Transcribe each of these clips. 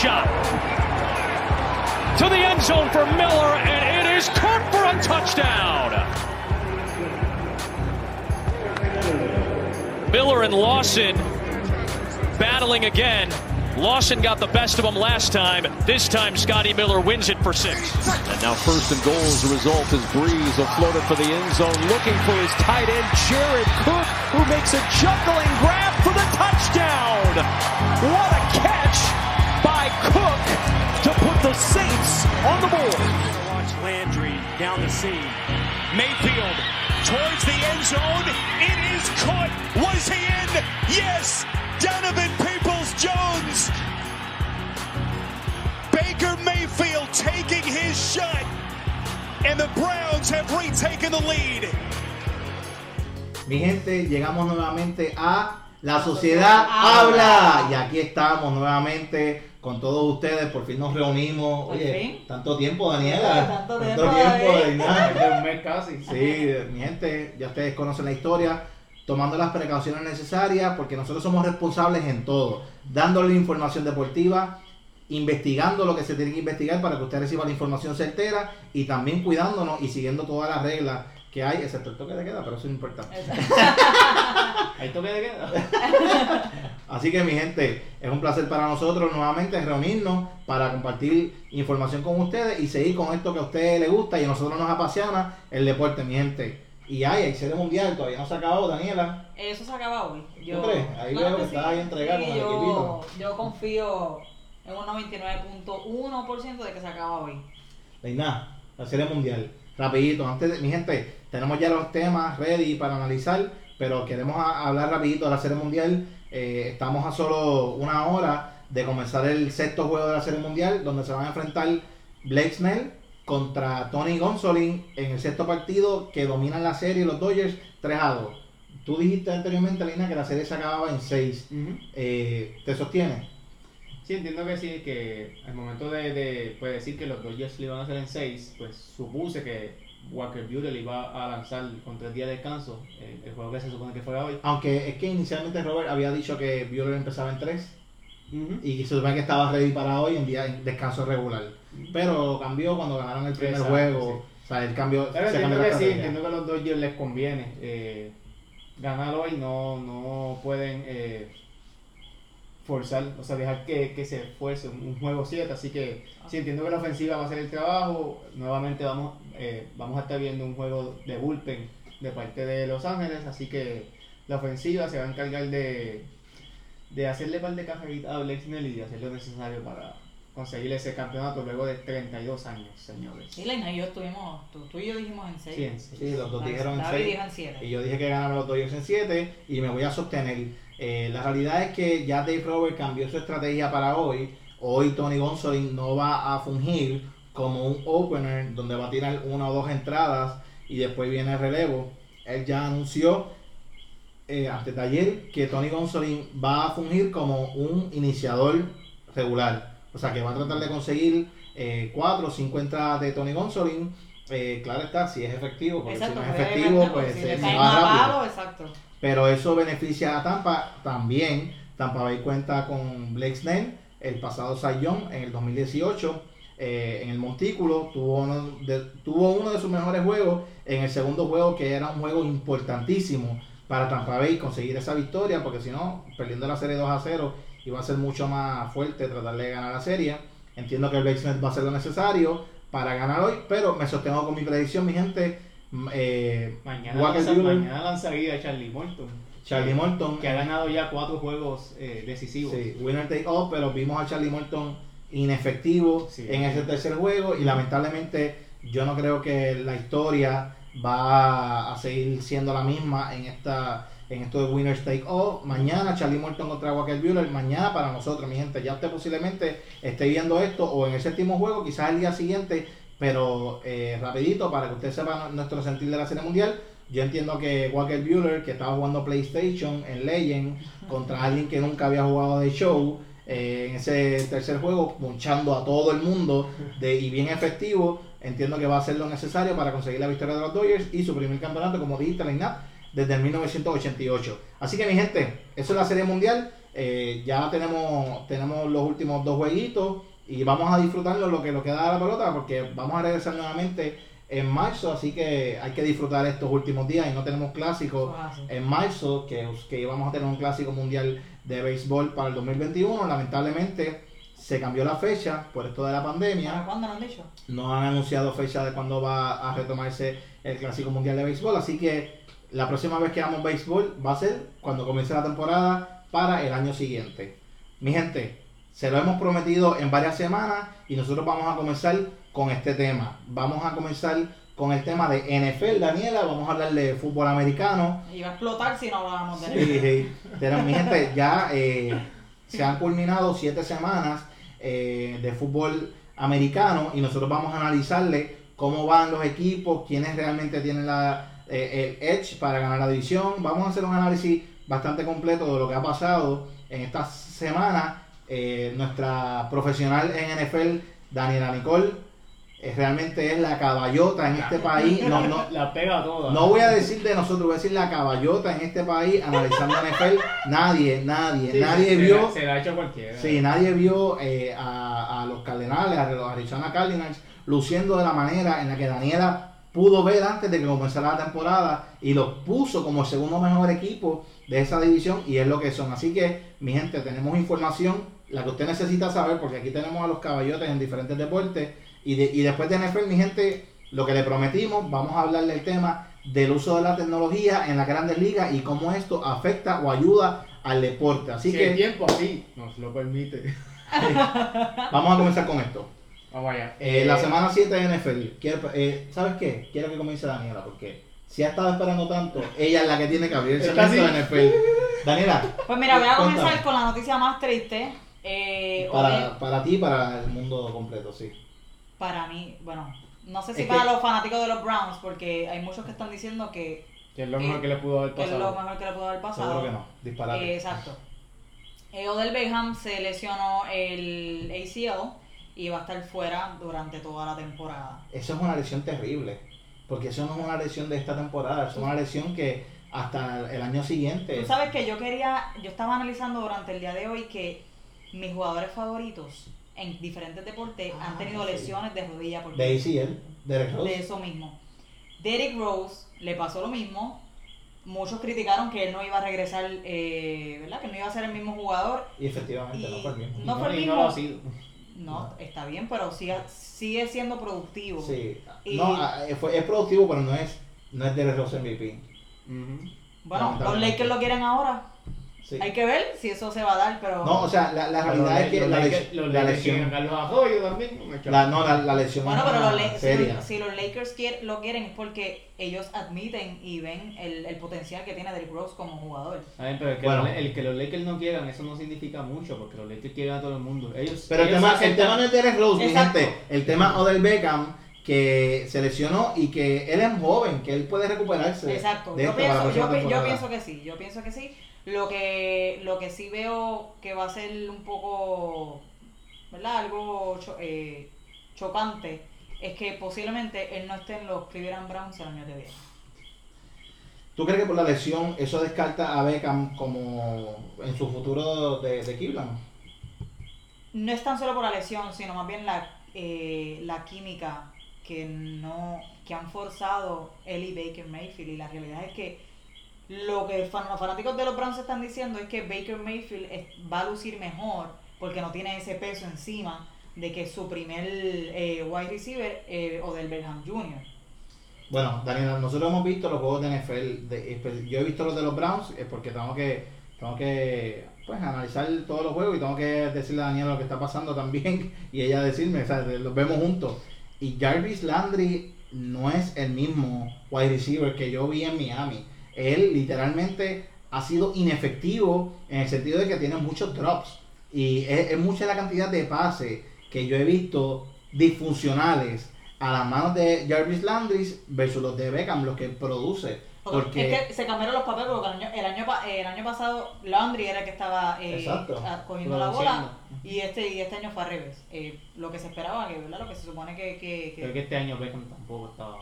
shot. To the end zone for Miller, and it is caught for a touchdown. Miller and Lawson battling again. Lawson got the best of him last time. This time, Scotty Miller wins it for six. And now first and goal as a result as Breeze will float it for the end zone, looking for his tight end, Jared Cook, who makes a juggling grab for the touchdown. What a catch by Cook to put the Saints on the board. Watch Landry down the seam. Mayfield towards the end zone. It is caught. Was he in? Yes. Donovan Peoples Jones. Baker Mayfield taking his shot. And the Browns have retaken the lead. Mi gente, llegamos nuevamente a La Sociedad Habla. Y aquí estamos nuevamente con todos ustedes. Por fin nos reunimos. Oye, fin. tanto tiempo, Daniela. Tanto tiempo, tiempo. Daniela. de un mes casi. Sí, mi gente, ya ustedes conocen la historia, tomando las precauciones necesarias, porque nosotros somos responsables en todo, dándole información deportiva, investigando lo que se tiene que investigar para que usted reciba la información certera y también cuidándonos y siguiendo todas las reglas que hay, excepto el toque de queda, pero eso no importa. Ahí toque de queda. Así que mi gente, es un placer para nosotros nuevamente reunirnos para compartir información con ustedes y seguir con esto que a ustedes les gusta y a nosotros nos apasiona, el deporte, mi gente. Y hay, hay serie mundial, todavía no se ha acabado, Daniela. Eso se acaba hoy. ¿Tú crees? Ahí veo que estás ahí entregado con el yo, equipito. yo confío en un 99.1% de que se acaba hoy. Nada, la serie mundial. Rapidito, antes de, mi gente, tenemos ya los temas ready para analizar, pero queremos a- hablar rapidito de la serie mundial. Eh, estamos a solo una hora de comenzar el sexto juego de la serie mundial, donde se van a enfrentar Blake Snell contra Tony Gonsolin en el sexto partido que dominan la serie los Dodgers 3 a 2. Tú dijiste anteriormente, Lina, que la serie se acababa en 6. ¿Te sostiene? Sí, entiendo que sí, que al momento de, de pues, decir que los Dodgers le iban a hacer en 6, pues supuse que Walker Buehler iba a lanzar con tres días de descanso, el, el juego que se supone que fuera hoy. Aunque es que inicialmente Robert había dicho que Buehler empezaba en 3. y se supone que estaba ready para hoy en día en descanso regular. Pero cambió cuando ganaron el primer Exacto, juego. O sea, el cambio. Pero se entiendo que sí, entiendo que a los Dodgers les conviene eh, ganar hoy, no, no pueden eh, forzar, o sea, dejar que, que se esfuerce un, un juego 7, así que sí entiendo que la ofensiva va a hacer el trabajo, nuevamente vamos, eh, vamos a estar viendo un juego de bullpen de parte de Los Ángeles, así que la ofensiva se va a encargar de, de hacerle par de carreritas a Blake Snell y de hacer lo necesario para conseguir ese campeonato luego de 32 años, señores. Sí, Leina y yo estuvimos, tú, tú y yo dijimos en 6. Sí. Sí, los dos David- dijeron en David 6. dijo en siete. Y yo dije que ganaban los Dodgers en 7 y me voy a sostener. Eh, la realidad es que ya Dave Robert cambió su estrategia para hoy. Hoy Tony Gonsolin no va a fungir como un opener donde va a tirar una o dos entradas y después viene el relevo. Él ya anunció eh, antes de ayer que Tony Gonsolin va a fungir como un iniciador regular. O sea que va a tratar de conseguir eh, cuatro o cinco entradas de Tony Gonsolin. Eh, claro está, si es efectivo, porque Exacto, si no es efectivo, pues si se, va rápido. exacto. Pero eso beneficia a Tampa también. Tampa Bay cuenta con Blake Snell, el pasado Sayón en el 2018. eh, en el Montículo tuvo uno, de, tuvo uno de sus mejores juegos en el segundo juego que era un juego importantísimo para Tampa Bay conseguir esa victoria porque si no, perdiendo la serie 2 a 0 iba a ser mucho más fuerte tratar de ganar la serie. Entiendo que Blake Snell va a hacer lo necesario para ganar hoy, pero me sostengo con mi predicción, mi gente. M- Eh, Mañana, lanza, mañana lanzaría Charlie Morton, Charlie Morton, que ha ganado ya cuatro juegos eh, decisivos. Sí, winner take all, pero vimos a Charlie Morton inefectivo Sí. en ese tercer juego y lamentablemente yo no creo que la historia va a seguir siendo la misma en esta en esto de winners take all. Mañana Charlie Morton contra Walker Buehler, mañana para nosotros, mi gente, ya usted posiblemente esté viendo esto o en el séptimo juego, quizás el día siguiente, pero eh, rapidito para que usted sepa nuestro sentir de la Serie Mundial. Yo entiendo que Walker Buehler, que estaba jugando PlayStation en Legend contra alguien que nunca había jugado de show, eh, en ese tercer juego, punchando a todo el mundo de, y bien efectivo, entiendo que va a hacer lo necesario para conseguir la victoria de los Dodgers y su primer campeonato, como dijiste, Leinat, desde el 1988. Así que mi gente, eso es la Serie Mundial eh, ya tenemos, tenemos los últimos dos jueguitos y vamos a disfrutarlo lo que nos queda de la pelota porque vamos a regresar nuevamente en marzo, así que hay que disfrutar estos últimos días y no tenemos clásicos Ah, sí. en marzo, que, que íbamos a tener un clásico mundial de béisbol para el 2021. Lamentablemente se cambió la fecha por esto de la pandemia. ¿Para cuándo lo han dicho? No han anunciado fecha de cuándo va a retomarse el Clásico Mundial de Béisbol, así que la próxima vez que hagamos béisbol va a ser cuando comience la temporada para el año siguiente. Mi gente, se lo hemos prometido en varias semanas y nosotros vamos a comenzar con este tema. Vamos a comenzar con el tema de NFL, Daniela, vamos a hablar de fútbol americano. Iba a explotar si no hablábamos de Sí, sí. Pero, mi gente, ya eh, se han culminado siete semanas eh, de fútbol americano y nosotros vamos a analizarle cómo van los equipos, quiénes realmente tienen la, eh, el edge para ganar la división. Vamos a hacer un análisis bastante completo de lo que ha pasado en esta semana. Eh, nuestra profesional en NFL, Daniela Nicole, eh, realmente es la caballota en este país. No, no, La pega toda. no voy a decir de nosotros, voy a decir la caballota en este país analizando NFL. Nadie, nadie, Sí, nadie se vio. la- Se la ha hecho cualquiera. Sí, nadie vio eh, a, a los Cardenales, a los Arizona Cardinals, luciendo de la manera en la que Daniela pudo ver antes de que comenzara la temporada y los puso como el segundo mejor equipo de esa división y es lo que son. Así que, mi gente, tenemos información, la que usted necesita saber, porque aquí tenemos a los caballotes en diferentes deportes y, de- y después de NFL, mi gente, lo que le prometimos, vamos a hablar del tema del uso de la tecnología en las grandes ligas y cómo esto afecta o ayuda al deporte. Así si que el tiempo así nos lo permite. vamos a comenzar con esto. Vamos allá. Eh, la semana 7 de NFL. Quiero- eh, ¿Sabes qué? Quiero que comience Daniela, porque si ha estado esperando tanto, ella es la que tiene que abrir el segmento de NFL. Daniela, Pues mira, voy a Cuéntame. comenzar con la noticia más triste. Eh, para, para ti y para el mundo completo, sí. para mí, bueno, no sé si Es para que- los fanáticos de los Browns, porque hay muchos que están diciendo que, Que es lo mejor eh, que le pudo haber que es lo pasado. mejor que le pudo haber pasado. Seguro que no. Disparate. Eh, exacto. Eh, Odell Beckham se lesionó el ACL y va a estar fuera durante toda la temporada. Eso es una lesión terrible. Porque eso no es una lesión de esta temporada, es una lesión que hasta el año siguiente. Tú sabes que yo quería, yo estaba analizando durante el día de hoy que mis jugadores favoritos en diferentes deportes Ah, han tenido sí. lesiones de rodilla por De ACL, Derek de eso mismo. Derrick Rose le pasó lo mismo. Muchos criticaron que él no iba a regresar, eh, ¿verdad? Que no iba a ser el mismo jugador. Y efectivamente no fue el mismo. no fue el y mismo. no lo ha sido. No, está bien, pero sigue, sigue siendo productivo. Sí. Y- No, ah, eh, fue- es productivo, pero no es, no es Derek Rose MVP. Bueno, los. Lakers lo quieren ahora. Sí. Hay que ver si eso se va a dar, pero... No, o sea, la, la realidad los- es que los la, Lakers- lesión- los la quieren lesión. Carlos Arroyo también. La, no, la, la lesión Bueno, es pero los, una La- si, los- si los Lakers quier- lo quieren es porque ellos admiten y ven el, el potencial que tiene Derrick Rose como jugador. A ver, pero el que, Bueno. el que los Lakers no quieran, eso no significa mucho, porque los Lakers quieren a todo el mundo. Ellos, Pero el tema, el tema no es Derek Rose, mi gente. El tema es Odell Beckham, que se lesionó y que él es joven, que él puede recuperarse. Exacto, de yo pienso, yo, yo pienso que sí, yo pienso que sí. Lo que, lo que sí veo que va a ser un poco, ¿verdad? Algo cho- eh, chocante es que posiblemente él no esté en los Cleveland Browns el año que viene. ¿Tú crees que por la lesión eso descarta a Beckham como en su futuro de, de Cleveland? No es tan solo por la lesión, sino más bien la, eh, la química que no que han forzado él y Baker Mayfield. Y la realidad es que lo que fan- los fanáticos de los Browns están diciendo es que Baker Mayfield va a lucir mejor porque no tiene ese peso encima de que su primer eh, wide receiver eh, o del Belham Jr. Bueno, Daniela, nosotros hemos visto los juegos de NFL. de- espe- yo he visto los de los Browns eh, porque tengo que, tengo que pues, analizar todos los juegos y tengo que decirle a Daniela lo que está pasando también y ella decirme, o sea, los vemos juntos. Y Jarvis Landry no es el mismo wide receiver que yo vi en Miami. Él literalmente ha sido inefectivo en el sentido de que tiene muchos drops. Y es, es mucha la cantidad de pases que yo he visto disfuncionales a las manos de Jarvis Landry versus los de Beckham, los que produce. Porque Es que se cambiaron los papeles porque el año, el año, el año pasado Landry era el que estaba eh, cogiendo la bola y este y este año fue al revés. Eh, lo que se esperaba, que, ¿verdad? lo que se supone que... que, que- Creo que este año Beckham tampoco estaba.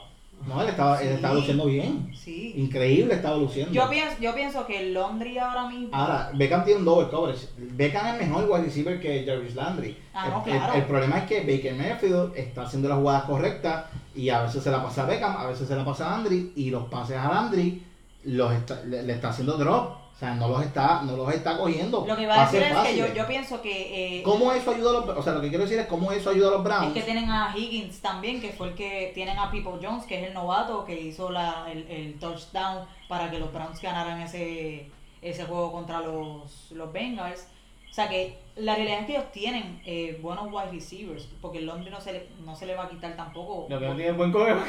No, él estaba, él estaba luciendo bien. Sí. Increíble estaba luciendo. Yo pienso, yo pienso que el Laundry ahora mismo. Ahora, Beckham tiene un double coverage. Beckham es mejor wide receiver que Jarvis Landry. Ah, no, el, el- claro. el problema es que Baker Mayfield está haciendo las jugadas correctas y a veces se la pasa a Beckham, a veces se la pasa a Landry y los pases a Landry los está- le, le está haciendo drop. O sea, no los está, no los está cogiendo. Lo que iba a decir es que yo, yo pienso que. eh, ¿Cómo eso ayuda a los O sea, lo que quiero decir es cómo eso ayuda a los Browns. Es que tienen a Higgins también, que fue el que tienen a People Jones, que es el novato que hizo la, el, el touchdown para que los Browns ganaran ese, ese juego contra los, los Bengals. O sea que la realidad es que ellos tienen eh, buenos wide receivers, porque el Londres no se le, no se le va a quitar tampoco. Lo que no tiene buen coreback.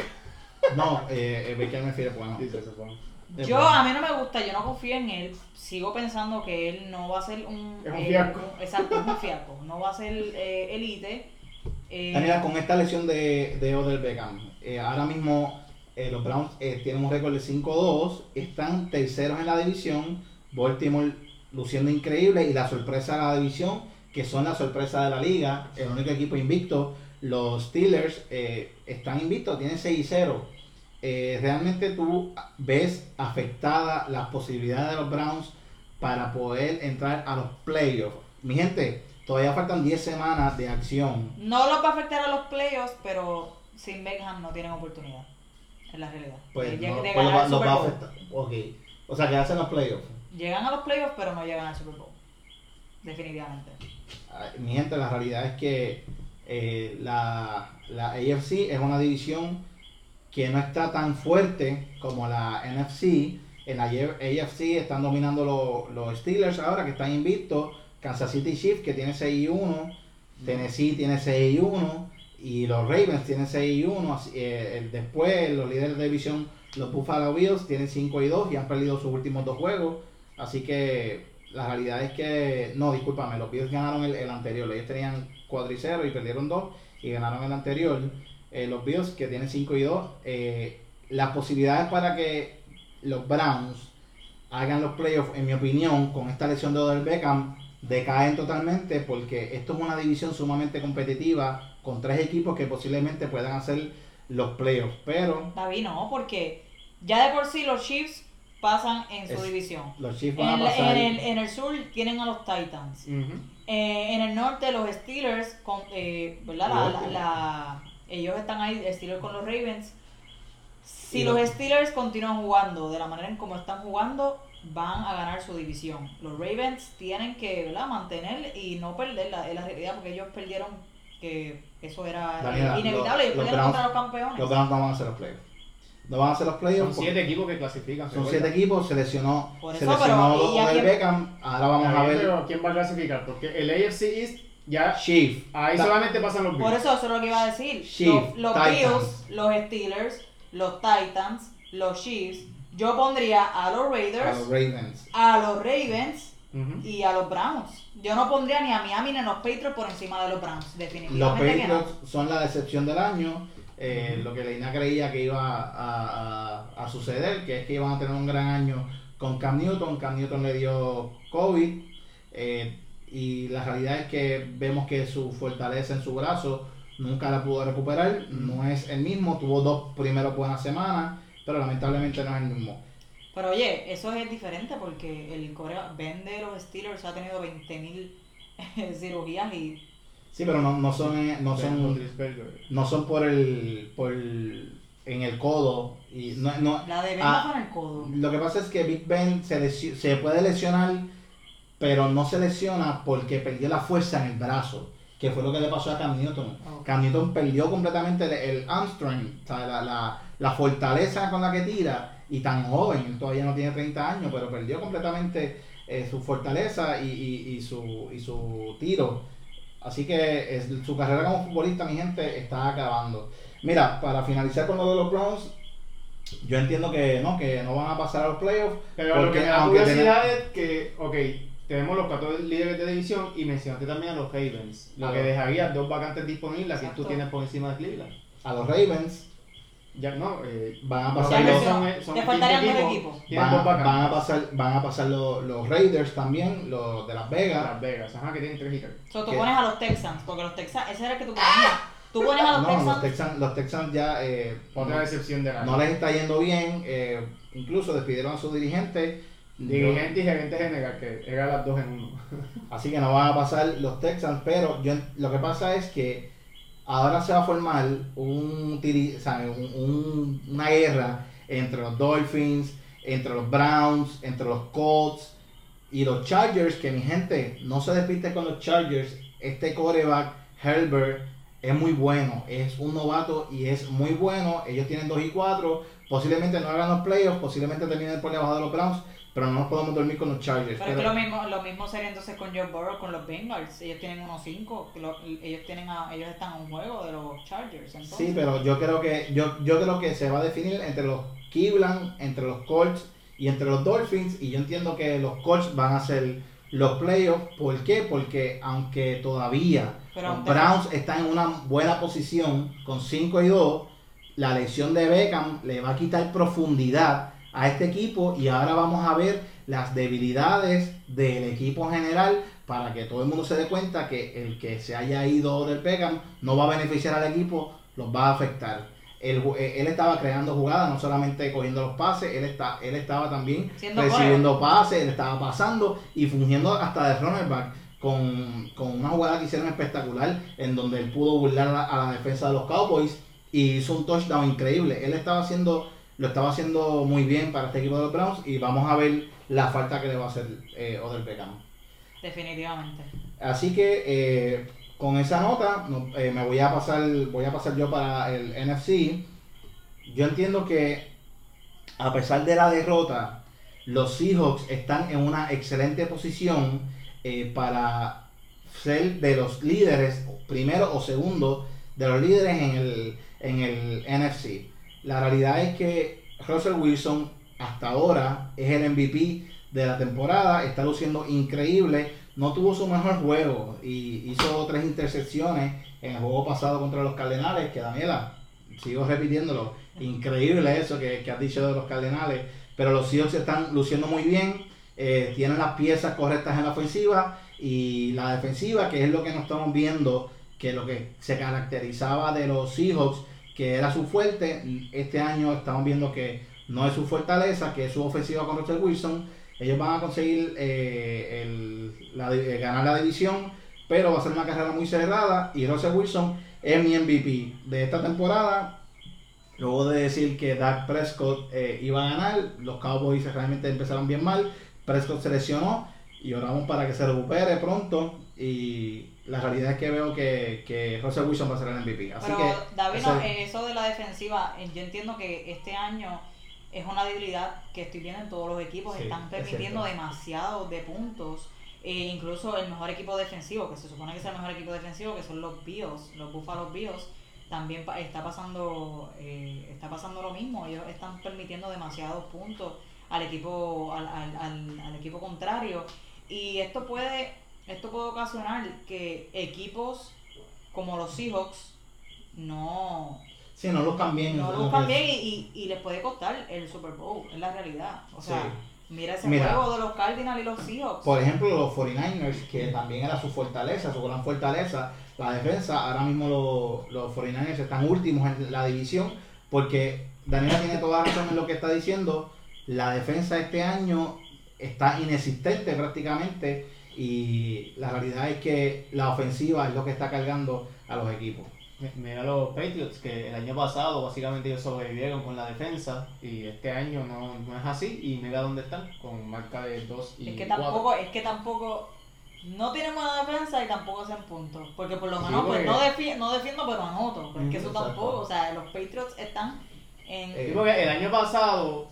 No, eh, eh, Baker Mayfield es bueno. Sí, se supone. Es Yo, bueno. a mí no me gusta, yo no confío en él. Sigo pensando que él no va a ser un. Es un eh, fiasco. exacto, es un fiasco. No va a ser eh, elite. Eh, Daniela, con esta lesión de, de Odell Beckham, eh, ahora mismo eh, los Browns eh, tienen un récord de 5-2, están terceros en la división, Baltimore luciendo increíble y la sorpresa de la división, que son la sorpresa de la liga, el único equipo invicto, los Steelers eh, están invictos, tienen 6-0. Eh, realmente tú ves afectada las posibilidades de los Browns para poder entrar a los playoffs. Mi gente, todavía faltan 10 semanas de acción. No los va a afectar a los playoffs, pero sin Beckham no tienen oportunidad. Es la realidad. Pues, no, pues va- los va a afectar. O sea, que hacen los playoffs. Llegan a los playoffs, pero no llegan al Super Bowl. Definitivamente. Ay, Mi gente, la realidad es que eh, la, la AFC es una división que no está tan fuerte como la NFC. En la AFC están dominando los, los Steelers ahora, que están invictos. Kansas City Chiefs, que tiene 6 y 1. Tennessee tiene 6 y 1. Y los Ravens tienen 6 y 1. Así, eh, después, los líderes de división, los Buffalo Bills, tienen 5 y 2 y han perdido sus últimos dos juegos. Así que la realidad es que, no, discúlpame, los Bills ganaron el, el anterior. Ellos tenían 4 y 0 y perdieron 2 y ganaron el anterior. Eh, los Bills, que tienen 5 y 2, eh, las posibilidades para que los Browns hagan los playoffs, en mi opinión, con esta lesión de Odell Beckham, decaen totalmente porque esto es una división sumamente competitiva con tres equipos que posiblemente puedan hacer los playoffs. Pero David, no, porque ya de por sí los Chiefs pasan en su Es- división. los Chiefs En van a el, pasar. en, el, en el sur tienen a los Titans. Eh, en el norte los Steelers, con, eh, ¿verdad? La- la- Igual. la- ellos están ahí, Steelers con los Ravens. Si los los- Steelers continúan jugando de la manera en como están jugando, van a ganar su división. Los Ravens tienen que ¿verdad? mantener y no perder la, es la realidad porque ellos perdieron que eso era Daniela, inevitable. los- Ellos los perdieron contra los campeones. Los Browns no van a hacer los playoffs. No van a hacer los Son playoffs. porque siete equipos que clasifican. Son siete equipos, se lesionó, Por se eso, lesionó pero, ¿y a Odell quién- Beckham. Ahora vamos a ver pero ¿quién va a clasificar? Porque el AFC East ya. Chief. Ahí Ta- solamente pasan los Por Bills. eso, eso es lo que iba a decir. Los los. Bills, los Steelers, los Titans, los Chiefs. Yo pondría a los a Raiders, los Ravens. a los Ravens y a los Browns. Yo no pondría ni a Miami ni a los Patriots por encima de los Browns, Los definitivamente que no. Patriots son la decepción del año. eh, Lo que Leina creía que iba a, a- a suceder, que es que iban a tener un gran año con Cam Newton. Cam Newton le dio COVID. eh, y la realidad es que vemos que su fortaleza en su brazo nunca la pudo recuperar. No es el mismo. Tuvo dos primeros buenas semanas, pero lamentablemente no es el mismo. Pero oye, eso es diferente porque el Corea vende los Steelers ha tenido 20.000 cirugías y Sí, pero no, no son, eh, no Ben son Roethlisberger. no son por el por el- en el codo y no, no la de Ben Ah, no fue en el codo. lo que pasa es que Big Ben se, se puede lesionar pero no se lesiona porque perdió la fuerza en el brazo que fue lo que le pasó a Cam Newton. Cam Newton perdió completamente el, el hamstring la, la, la fortaleza con la que tira y tan joven él todavía no tiene 30 años pero perdió completamente eh, su fortaleza y, y- y su, y su tiro Así que es- su carrera como futbolista, mi gente, está acabando. Mira, para finalizar con lo de los Browns, yo entiendo que no, que no van a pasar a los playoffs. Pero lo porque que me da curiosidad es que, ok, tenemos los 14 líderes de división y mencionaste también a los Ravens. Lo A que los- dejaría dos vacantes disponibles que tú tienes por encima de Cleveland. a los Ravens Ya no, eh, van a pasar los, mencionó. son, son Te 15 faltarían dos equipos, van, a pasar, van a pasar los, los Raiders también, los de Las Vegas. Las Vegas, ajá, que tienen tres y tres. So, tú ¿Qué? pones a los Texans, porque los Texans, ese era el que tú ponías. Tú pones a los No, Texans. los Texans, los Texans ya eh, Otra no, decepción de la no les está yendo bien. eh, incluso despidieron a su dirigente. Dirigente y gerente general, que era las dos en uno. Así que no van a pasar los Texans, pero yo, lo que pasa es que ahora se va a formar un, una guerra entre los Dolphins, entre los Browns, entre los Colts y los Chargers, que mi gente, no se despiste con los Chargers. Este coreback, Herbert, es muy bueno, es un novato y es muy bueno. Ellos tienen 2 y 4, posiblemente no hagan los playoffs, posiblemente terminen por debajo de los Browns, pero no nos podemos dormir con los Chargers. Pero es que lo mismo, lo mismo sería entonces con Joe Burrow, con los Bengals. Ellos tienen unos 5, ellos tienen a, ellos están a un juego de los Chargers. Entonces. Sí, pero yo creo que yo, yo creo que se va a definir entre los Cleveland, entre los Colts y entre los Dolphins y yo entiendo que los Colts van a ser los playoffs. ¿Por qué? Porque aunque todavía Pero los Browns están en una buena posición con 5 y 2, la lesión de Beckham le va a quitar profundidad a este equipo y ahora vamos a ver las debilidades del equipo en general para que todo el mundo se dé cuenta que el que se haya ido del Beckham no va a beneficiar al equipo, los va a afectar. Él, eh, él estaba creando jugadas, no solamente cogiendo los pases, él, está, él estaba también Siendo recibiendo pases, él estaba pasando y fungiendo hasta de runnerback con, con una jugada que hicieron espectacular en donde él pudo burlar a la, a la defensa de los Cowboys y hizo un touchdown increíble. Él estaba haciendo, lo estaba haciendo muy bien para este equipo de los Browns y vamos a ver la falta que le va a hacer eh, Odell Beckham. Definitivamente. Así que eh, con esa nota no- eh, me voy a pasar voy a pasar yo para el NFC. Yo entiendo que a pesar de la derrota, los Seahawks están en una excelente posición eh, para ser de los líderes, primero o segundo, de los líderes en el, en el NFC. La realidad es que Russell Wilson hasta ahora es el MVP de la temporada, está luciendo increíble, no tuvo su mejor juego y hizo tres intercepciones en el juego pasado contra los Cardenales, que Daniela, sigo repitiéndolo, increíble eso que, has dicho de los Cardenales, pero los Seahawks están luciendo muy bien, eh, tienen las piezas correctas en la ofensiva y la defensiva, que es lo que nos estamos viendo, que lo que se caracterizaba de los Seahawks, que era su fuerte, este año estamos viendo que no es su fortaleza, que es su ofensiva con Russell Wilson. Ellos van a conseguir eh, eh, ganar la división, pero va a ser una carrera muy cerrada y Russell Wilson es mi MVP de esta temporada. Luego de decir que Dak Prescott eh, iba a ganar, los Cowboys realmente empezaron bien mal. Prescott se lesionó y oramos para que se recupere pronto. Y la realidad es que veo que, que Russell Wilson va a ser el MVP. Así Pero que David, ese- no, en eso de la defensiva, eh, yo entiendo que este año es una debilidad que estoy viendo en todos los equipos. Sí, Están es permitiendo cierto. demasiado de puntos. E incluso el mejor equipo defensivo, que se supone que es el mejor equipo defensivo, que son los Bills, los Buffalo Bills, también pa- está pasando eh, está pasando lo mismo. Ellos están permitiendo demasiados puntos al equipo al, al, al, al equipo contrario y esto puede esto puede ocasionar que equipos como los Seahawks no Sí, no lo cambien. no lo buscan bien y, y, y les puede costar el Super Bowl, es la realidad. O sea, Sí. mira ese Mira. juego de los Cardinals y los Seahawks. Por ejemplo, los 49ers, que también era su fortaleza, su gran fortaleza, la defensa. Ahora mismo los, los 49ers están últimos en la división, porque Daniela tiene toda razón en lo que está diciendo. La defensa este año está inexistente prácticamente, y la realidad es que la ofensiva es lo que está cargando a los equipos. Mi- Mira los Patriots, que el año pasado básicamente ellos sobrevivieron con la defensa y este año no, no es así y mira dónde están, con marca de 2 y es que 4. tampoco, es que tampoco no tienen buena defensa y tampoco hacen puntos. Porque por lo Sí, menos pues, porque- no, defi- no defiendo pero anoto. Pero es que eso Exacto. tampoco, o sea, los Patriots están en... Eh, Sí, porque el año pasado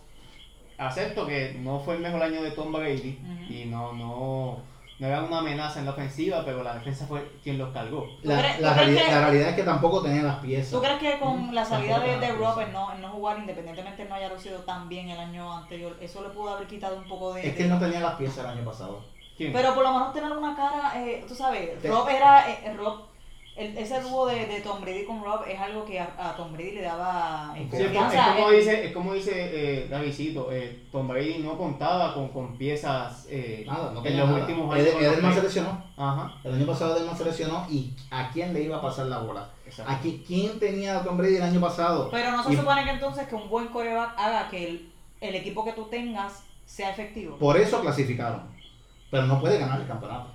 acepto que no fue el mejor año de Tom Brady Ujú. y no, no, no eran una amenaza en la ofensiva, pero la defensa fue quien los cargó. ¿Tú La, crees- la realidad, que- la realidad es que tampoco tenían las piezas. ¿Tú crees que con la salida de, de tenían las Rob en piezas. no, en no jugar, independientemente no haya lucido tan bien el año anterior, eso le pudo haber quitado un poco de... Es que él no tenía las piezas el año pasado. ¿Quién? Pero por lo menos tener una cara, eh, tú sabes, Te- Rob era, eh, Rob el- ese dúo de, de Tom Brady con Rob es algo que a, a Tom Brady le daba Sí, es, como, dice, es como dice eh, Davidcito, eh, Tom Brady no contaba con, con piezas eh, Nada, no en los nada. últimos años. Ed- Edelman se Patriots. lesionó. Ajá, El año pasado Edelman se lesionó y ¿a quién le iba a pasar la bola? exacto. Aquí, ¿Quién tenía a Tom Brady el año pasado? Pero no se Y supone que entonces que un buen coreback haga que el, el equipo que tú tengas sea efectivo. Por eso clasificaron. Pero no puede ganar el campeonato.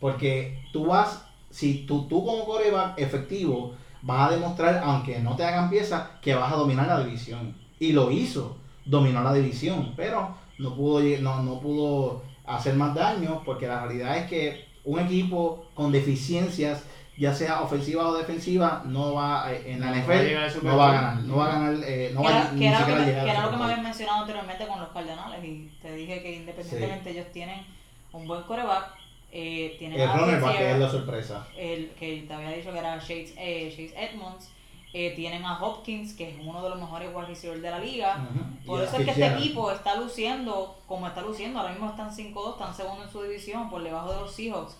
Porque tú vas, si tú, tú como coreback efectivo, vas a demostrar, aunque no te hagan piezas, que vas a dominar la división. Y lo hizo, dominó la división, pero no pudo, no, no pudo hacer más daño, porque la realidad es que un equipo con deficiencias, ya sea ofensiva o defensiva, no va eh, en la va NFL, no va a ganar, no va a ganar, eh, no va ni que era lo que, siquiera me, llegar que era lo que me Bowl. habían mencionado anteriormente con los Cardenales y te dije que independientemente ellos tienen un buen coreback, eh, tienen El a back Fitzgerald, es la sorpresa. el que te había dicho que era Chase, eh, Chase Edmonds, eh, tienen a Hopkins, que es uno de los mejores wide receivers de la liga. Por Y a eso es que este equipo está luciendo como está luciendo. Ahora mismo están 5-2, están segundo en su división, por debajo de los Seahawks.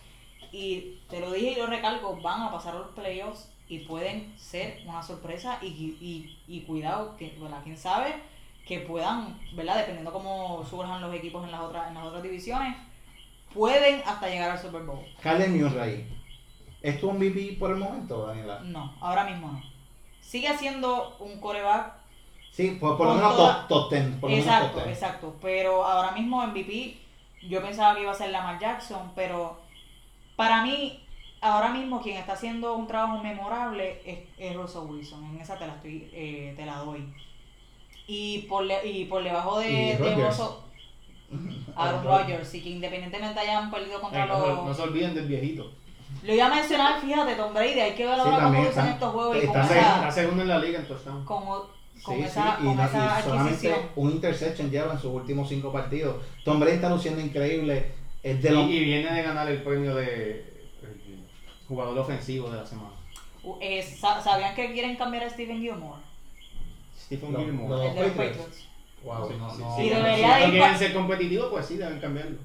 Y te lo dije y lo recalco, van a pasar a los playoffs y pueden ser una sorpresa. Y, y, y cuidado, que, ¿verdad? quién sabe que puedan, ¿verdad? Dependiendo cómo surjan los equipos en las otras, en las otras divisiones, pueden hasta llegar al Super Bowl. Kyler Murray. ¿Es tu MVP por el momento, Daniela? No, ahora mismo no. Sigue siendo un coreback Sí, por, por lo menos toda- top, top 10. Por menos Exacto, top 10. exacto. Pero ahora mismo MVP, yo pensaba que iba a ser Lamar Jackson, pero para mí, ahora mismo quien está haciendo un trabajo memorable es, es Russell Wilson. En esa te la estoy, eh, te la doy. Y por, le- y por debajo de, de. Russell, Aaron Rodgers, y que independientemente hayan perdido contra Eh, no, los... no se olviden del viejito. Lo iba a mencionar, fíjate, Tom Brady, hay que ver Sí, ahora cómo también lucen está- estos juegos y con está Está, esa, está segundo en la liga en touchdown. con, con Sí, esa, sí, y, con no- y esa solamente adquisición. un interception lleva en sus últimos cinco partidos. Tom Brady está luciendo increíble. Es de los, Y, y viene de ganar el premio de jugador ofensivo de la semana. Eh, sa- ¿Sabían que quieren cambiar a Steven Gilmore? Stephen Lo- Gilmore. lo- el de los Patriots. Patriots. Wow, Sí, no, no, sí. Y no, debería si de no ir quieren ser competitivos, pues sí, deben cambiarlo.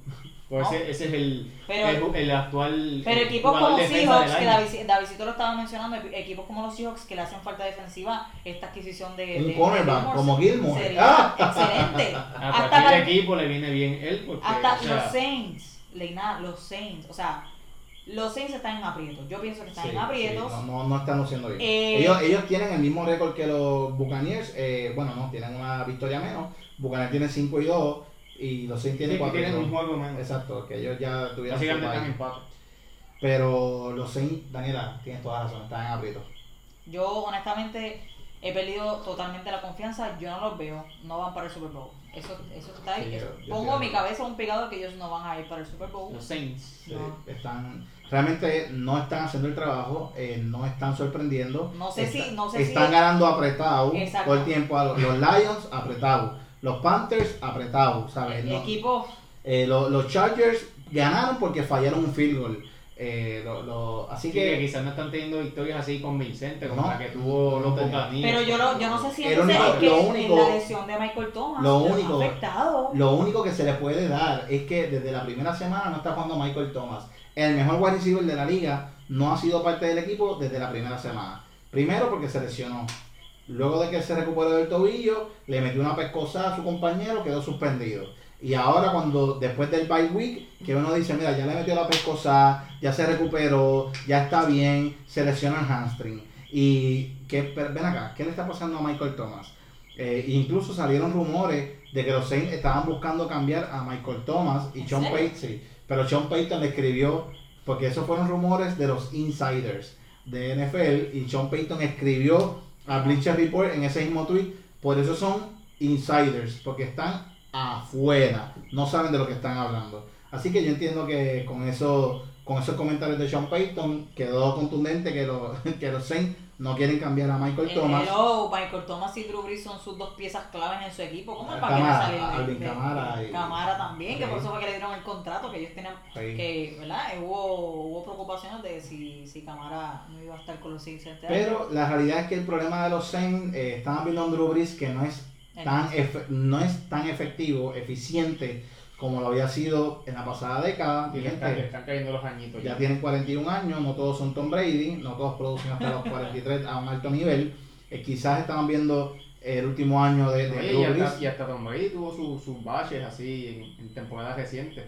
Pues No. ese, ese es el, Pero- el, el actual Pero equipos como defensa Seahawks, que. David, Davidcito lo estaba mencionando, equ- equipos como los Seahawks que le hacen falta defensiva, esta adquisición de. Un cornerback como Gilmore. Sería Ah. excelente. A hasta para- equipo le viene bien él porque hasta o sea, los Saints, Leina, los Saints, o sea, los Saints están en aprietos. Yo pienso que están Sí, en aprietos. sí, no, no, no están luciendo bien. Eh, ellos, ellos tienen el mismo récord que los Buccaneers. eh, bueno, no, tienen una victoria menos. Buccaneers tiene 5 y 2 y los Saints tienen sí, que 4 y tienen 2. un juego menos. Exacto, que ellos ya tuvieron su Básicamente están empate. Pero los Saints, Daniela, tienes toda la razón, están en aprietos. Yo, honestamente, he perdido totalmente la confianza. Yo no los veo. No van para el Super Bowl. Eso, eso está ahí. Sí, yo- Pongo mi cabeza un pegado que ellos no van a ir para el Super Bowl. Los Saints. Sí, No. están, realmente no están haciendo el trabajo, eh, no están sorprendiendo. No sé si- no sé si- están ganando apretado Exacto. todo el tiempo. a Los, los Lions apretados, los Panthers apretados, ¿sabes? No- Equipos eh, lo- los Chargers ganaron porque fallaron un field goal. Eh, lo- lo- así que, que quizás no están teniendo victorias así convincentes como No. la que tuvo los. Buccaneers. Pero yo, no- yo no sé si El único- es que lo en único- la lesión de Michael Thomas lo único- afectado. lo único que se le puede dar es que desde la primera semana no está jugando Michael Thomas. El mejor wide receiver de la liga no ha sido parte del equipo desde la primera semana. Primero porque se lesionó. Luego de que se recuperó del tobillo, le metió una pescosa a su compañero, quedó suspendido. Y ahora cuando después del bye week, que uno dice, mira, ya le metió la pescosa, ya se recuperó, ya está bien, se lesiona el hamstring. Y que, ven acá, ¿qué le está pasando a Michael Thomas? Eh, incluso salieron rumores de que los Saints estaban buscando cambiar a Michael Thomas y. Payton, sí, pero Sean Payton le escribió, porque esos fueron rumores de los insiders de NFL y Sean Payton escribió a Bleacher Report en ese mismo tweet, por eso son insiders, porque están afuera, no saben de lo que están hablando. Así que yo entiendo que con eso, con esos comentarios de Sean Payton quedó contundente que los, que los Saints no quieren cambiar a Michael Thomas. hello, Michael Thomas y Drew Brees son sus dos piezas claves en su equipo. ¿Cómo es para Camara, que de- Alvin Camara y- Camara también, que por eso fue que le dieron el contrato, que ellos tenían Sí. que, ¿verdad? Eh, Hubo, hubo preocupaciones de si, si Camara no iba a estar con los Saints este año. Pero la realidad es que el problema de los Saints, eh, estaban viendo a Drew Brees que no es tan, efe- no es tan efectivo, eficiente como lo había sido en la pasada década. Y Mi le están, le gente, están cayendo los añitos. ya tienen 41 años, no todos son Tom Brady, no todos producen hasta los 43 a un alto nivel. Eh, quizás estaban viendo el último año de, de Oye, y, hasta, Brees. y hasta Tom Brady tuvo su- sus baches así en, en temporadas recientes.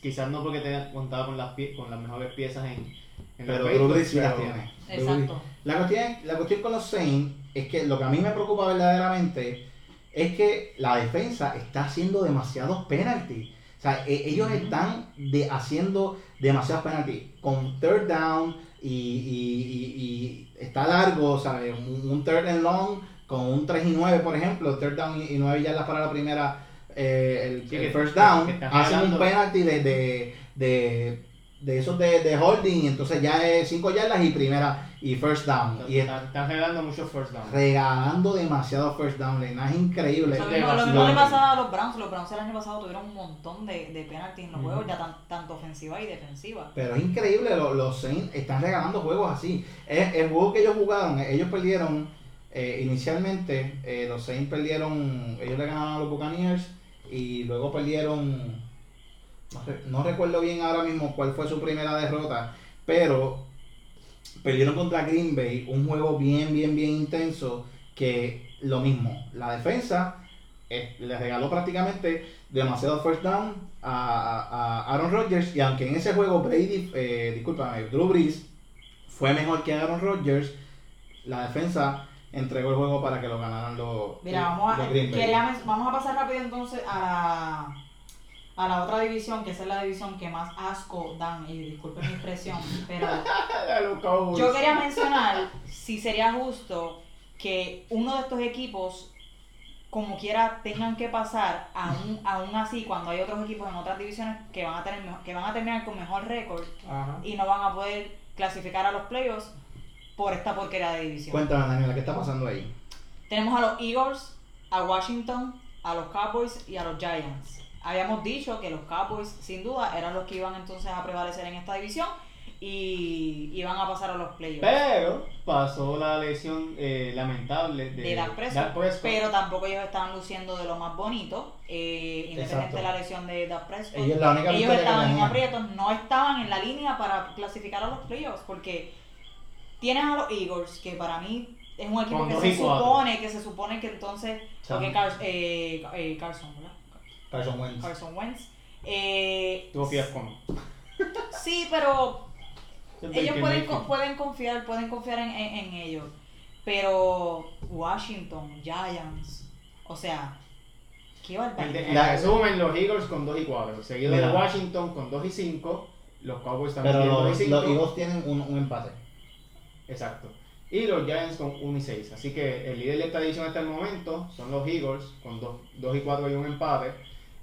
Quizás no porque tenga contado con las, pie- con las mejores piezas en, en Pero Drew Brees sí las tiene. Exacto. La cuestión, la cuestión con los Saints es que lo que a mí me preocupa verdaderamente es que la defensa está haciendo demasiados penalties. O sea, e- ellos están de, haciendo demasiados penalties. Con third down y, y- y- y está largo, ¿sabes? Un, un third and long con un 3 y 9, por ejemplo, third down y, y 9 yardas para la primera, eh, el, Sí, el que- first down, que hacen un penalty de, de, de, de esos de, de holding, entonces ya es 5 yardas y primera y first down. Y Están, están regalando muchos first down. regalando demasiado first down lane. Es increíble. Lo Eso mismo, lo demasiado. mismo le pasaba a los Browns. Los Browns el año pasado tuvieron un montón de, de penalties en los juegos, ya tan- tanto ofensiva y defensiva. Pero es increíble, lo- los Saints están regalando juegos así. El, el juego que ellos jugaron, ellos perdieron eh, inicialmente, eh, los Saints perdieron, ellos le ganaron a los Buccaneers y luego perdieron, no, re- no recuerdo bien ahora mismo cuál fue su primera derrota, pero perdieron contra Green Bay, un juego bien, bien, bien intenso, que lo mismo, la defensa eh, le regaló prácticamente demasiado first down a, a- a Aaron Rodgers y aunque en ese juego Brady, eh, discúlpame, Drew Brees fue mejor que Aaron Rodgers, la defensa entregó el juego para que lo ganaran los, Mira, los vamos a, Green Bay. quería vamos a pasar rápido entonces a la, a la otra división, que esa es la división que más asco dan, y disculpen mi expresión, pero yo quería mencionar si sería justo que uno de estos equipos, como quiera, tengan que pasar, aún, aún así, cuando hay otros equipos en otras divisiones que van a, tener, que van a terminar con mejor récord y no van a poder clasificar a los playoffs por esta porquería de división. Cuéntame, Daniela, ¿qué está pasando ahí? Tenemos a los Eagles, a Washington, a los Cowboys y a los Giants. Habíamos dicho que los Cowboys, sin duda, eran los que iban entonces a prevalecer en esta división y iban a pasar a los playoffs. Pero pasó la lesión eh, lamentable de, de Dak Prescott, Dak Prescott. pero tampoco ellos estaban luciendo de lo más bonito, eh, independiente Exacto. de la lesión de Dak Prescott. Ellos la única ellos victoria que estaban en aprietos, no estaban en la línea para clasificar a los playoffs, porque tienes a los Eagles, que para mí es un equipo Con que se supone, que se supone que entonces, porque Car- eh, eh, Carson, ¿verdad? Carson Wentz. Carson Wentz. Eh, Tuvo fiasco. sí, pero ellos pueden, Mayfield. co- pueden confiar, pueden confiar en, en- en ellos. Pero Washington, Giants, o sea, qué En, barbaridad. en La- resumen, los Eagles con 2 y 4. Seguido Mira. de Washington con 2 y 5. Los Cowboys también Pero tienen 2 los, y 5. los Eagles tienen un, un empate. Exacto. Y los Giants con 1 y 6. Así que el líder de esta división hasta el momento son los Eagles con 2 y 4 y un empate.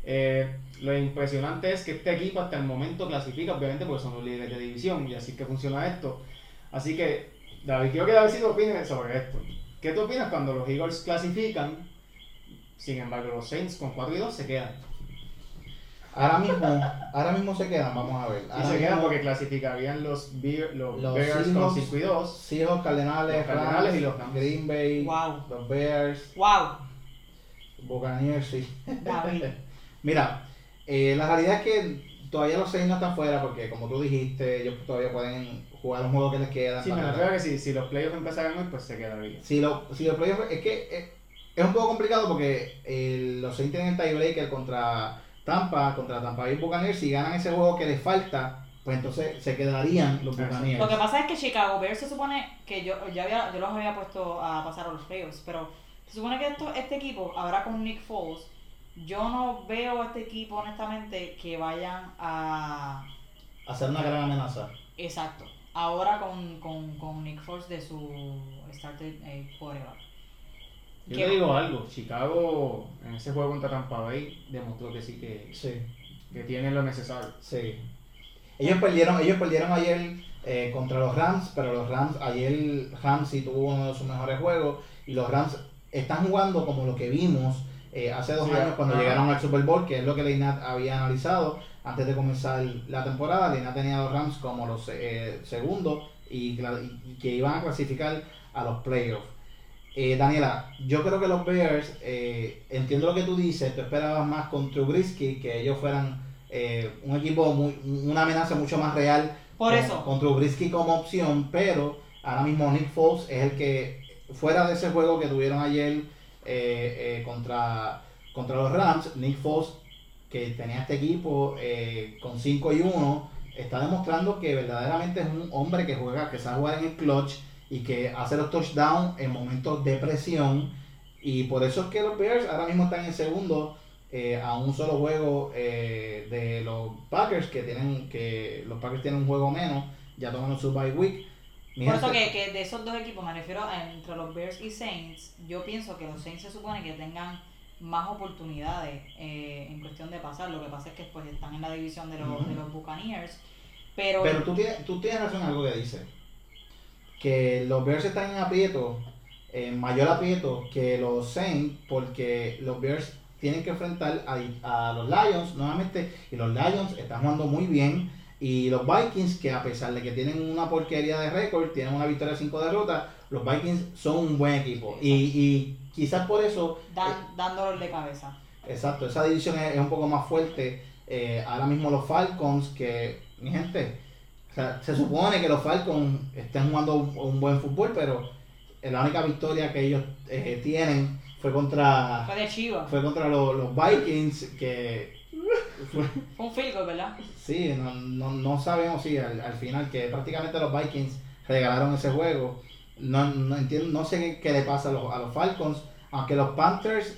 Eh, lo impresionante es que este equipo hasta el momento clasifica, obviamente, porque son los líderes de división y así que funciona esto. Así que, David, quiero que David sí te opine sobre esto. ¿Qué tú opinas cuando los Eagles clasifican? Sin embargo, los Saints con 4 y 2 se quedan. Ahora mismo, ahora mismo se quedan, vamos a ver. Y Ahora se quedan porque clasificarían los, Bear- los, Los Bears con Seahawks. 5 y 2. Seahawks, Cardenales, Los Cardenales Rams, y los Rams. Green Bay, Wow. los Bears, Wow, Buccaneers, sí. David. Mira, eh, la realidad es que todavía los seis no están fuera porque, como tú dijiste, ellos todavía pueden jugar un juego que les queda. Sí, me refiero que si, si los playoffs empezaran hoy, pues se quedaría. Si, lo, si los playoffs, es que eh, es un poco complicado porque eh, los Saints tienen el tiebreaker contra Tampa, contra Tampa Bay Buccaneers. Si ganan ese juego que les falta, pues entonces se quedarían los. Buccaneers. Lo que pasa es que Chicago Bears se supone que yo, ya había, yo los había puesto a pasar a los playoffs, pero se supone que esto, este equipo, ahora con Nick Foles, yo no veo a este equipo honestamente que vayan a... Hacer una gran amenaza. Exacto. Ahora con, con, con Nick Foles de su starter eh, quarterback. Yo te digo algo, Chicago en ese juego contra Tampa Bay demostró que sí que, Sí. que tiene lo necesario. Sí. Ellos perdieron, ellos perdieron ayer eh, contra los Rams, pero los Rams, ayer Rams sí tuvo uno de sus mejores juegos y los Rams están jugando como lo que vimos eh, hace dos Sí, años cuando llegaron al Super Bowl, que es lo que Leinat había analizado antes de comenzar la temporada. Leinat tenía a los Rams como los eh, segundos y, que iban a clasificar a los playoffs. Eh, Daniela, yo creo que los Bears, eh, entiendo lo que tú dices, tú esperabas más con Trubisky, que ellos fueran eh, un equipo, muy, una amenaza mucho más real. Por con, eso. Con como opción, pero ahora mismo Nick Foles es el que, fuera de ese juego que tuvieron ayer eh, eh, contra, contra los Rams, Nick Foles, que tenía este equipo eh, con 5 y 1, está demostrando que verdaderamente es un hombre que juega, que sabe jugar en el clutch y que hace los touchdowns en momentos de presión. Y por eso es que los Bears ahora mismo están en segundo a un solo juego eh, de los Packers, que tienen que los Packers tienen un juego menos, ya tomaron su bye week. Mi Por eso que, que de esos dos equipos, me refiero a entre los Bears y Saints, yo pienso que los Saints se supone que tengan más oportunidades eh, en cuestión de pasar. Lo que pasa es que pues están en la división de los, de los Buccaneers. Pero, Pero tú tienes, tú tienes razón en algo que dice. Que los Bears están en aprieto, en mayor aprieto que los Saints, porque los Bears tienen que enfrentar a, a los Lions nuevamente, y los Lions están jugando muy bien. Y los Vikings, que a pesar de que tienen una porquería de récord, tienen una victoria 5 derrotas, los Vikings son un buen equipo. Y, y quizás por eso dan, dan dolor de cabeza. Exacto, esa división es, es un poco más fuerte. Eh, ahora mismo los Falcons, que, mi gente, o sea, se supone que los Falcons estén jugando un, un buen fútbol, pero la única victoria que ellos eh, tienen fue contra Fue de Chivas. fue contra los, los Vikings, que fue- Fue un field ¿verdad? sí, no, no, no sabemos si al, al final que prácticamente los Vikings regalaron ese juego. No, no entiendo, no sé qué, le pasa a los, a los Falcons, aunque los Panthers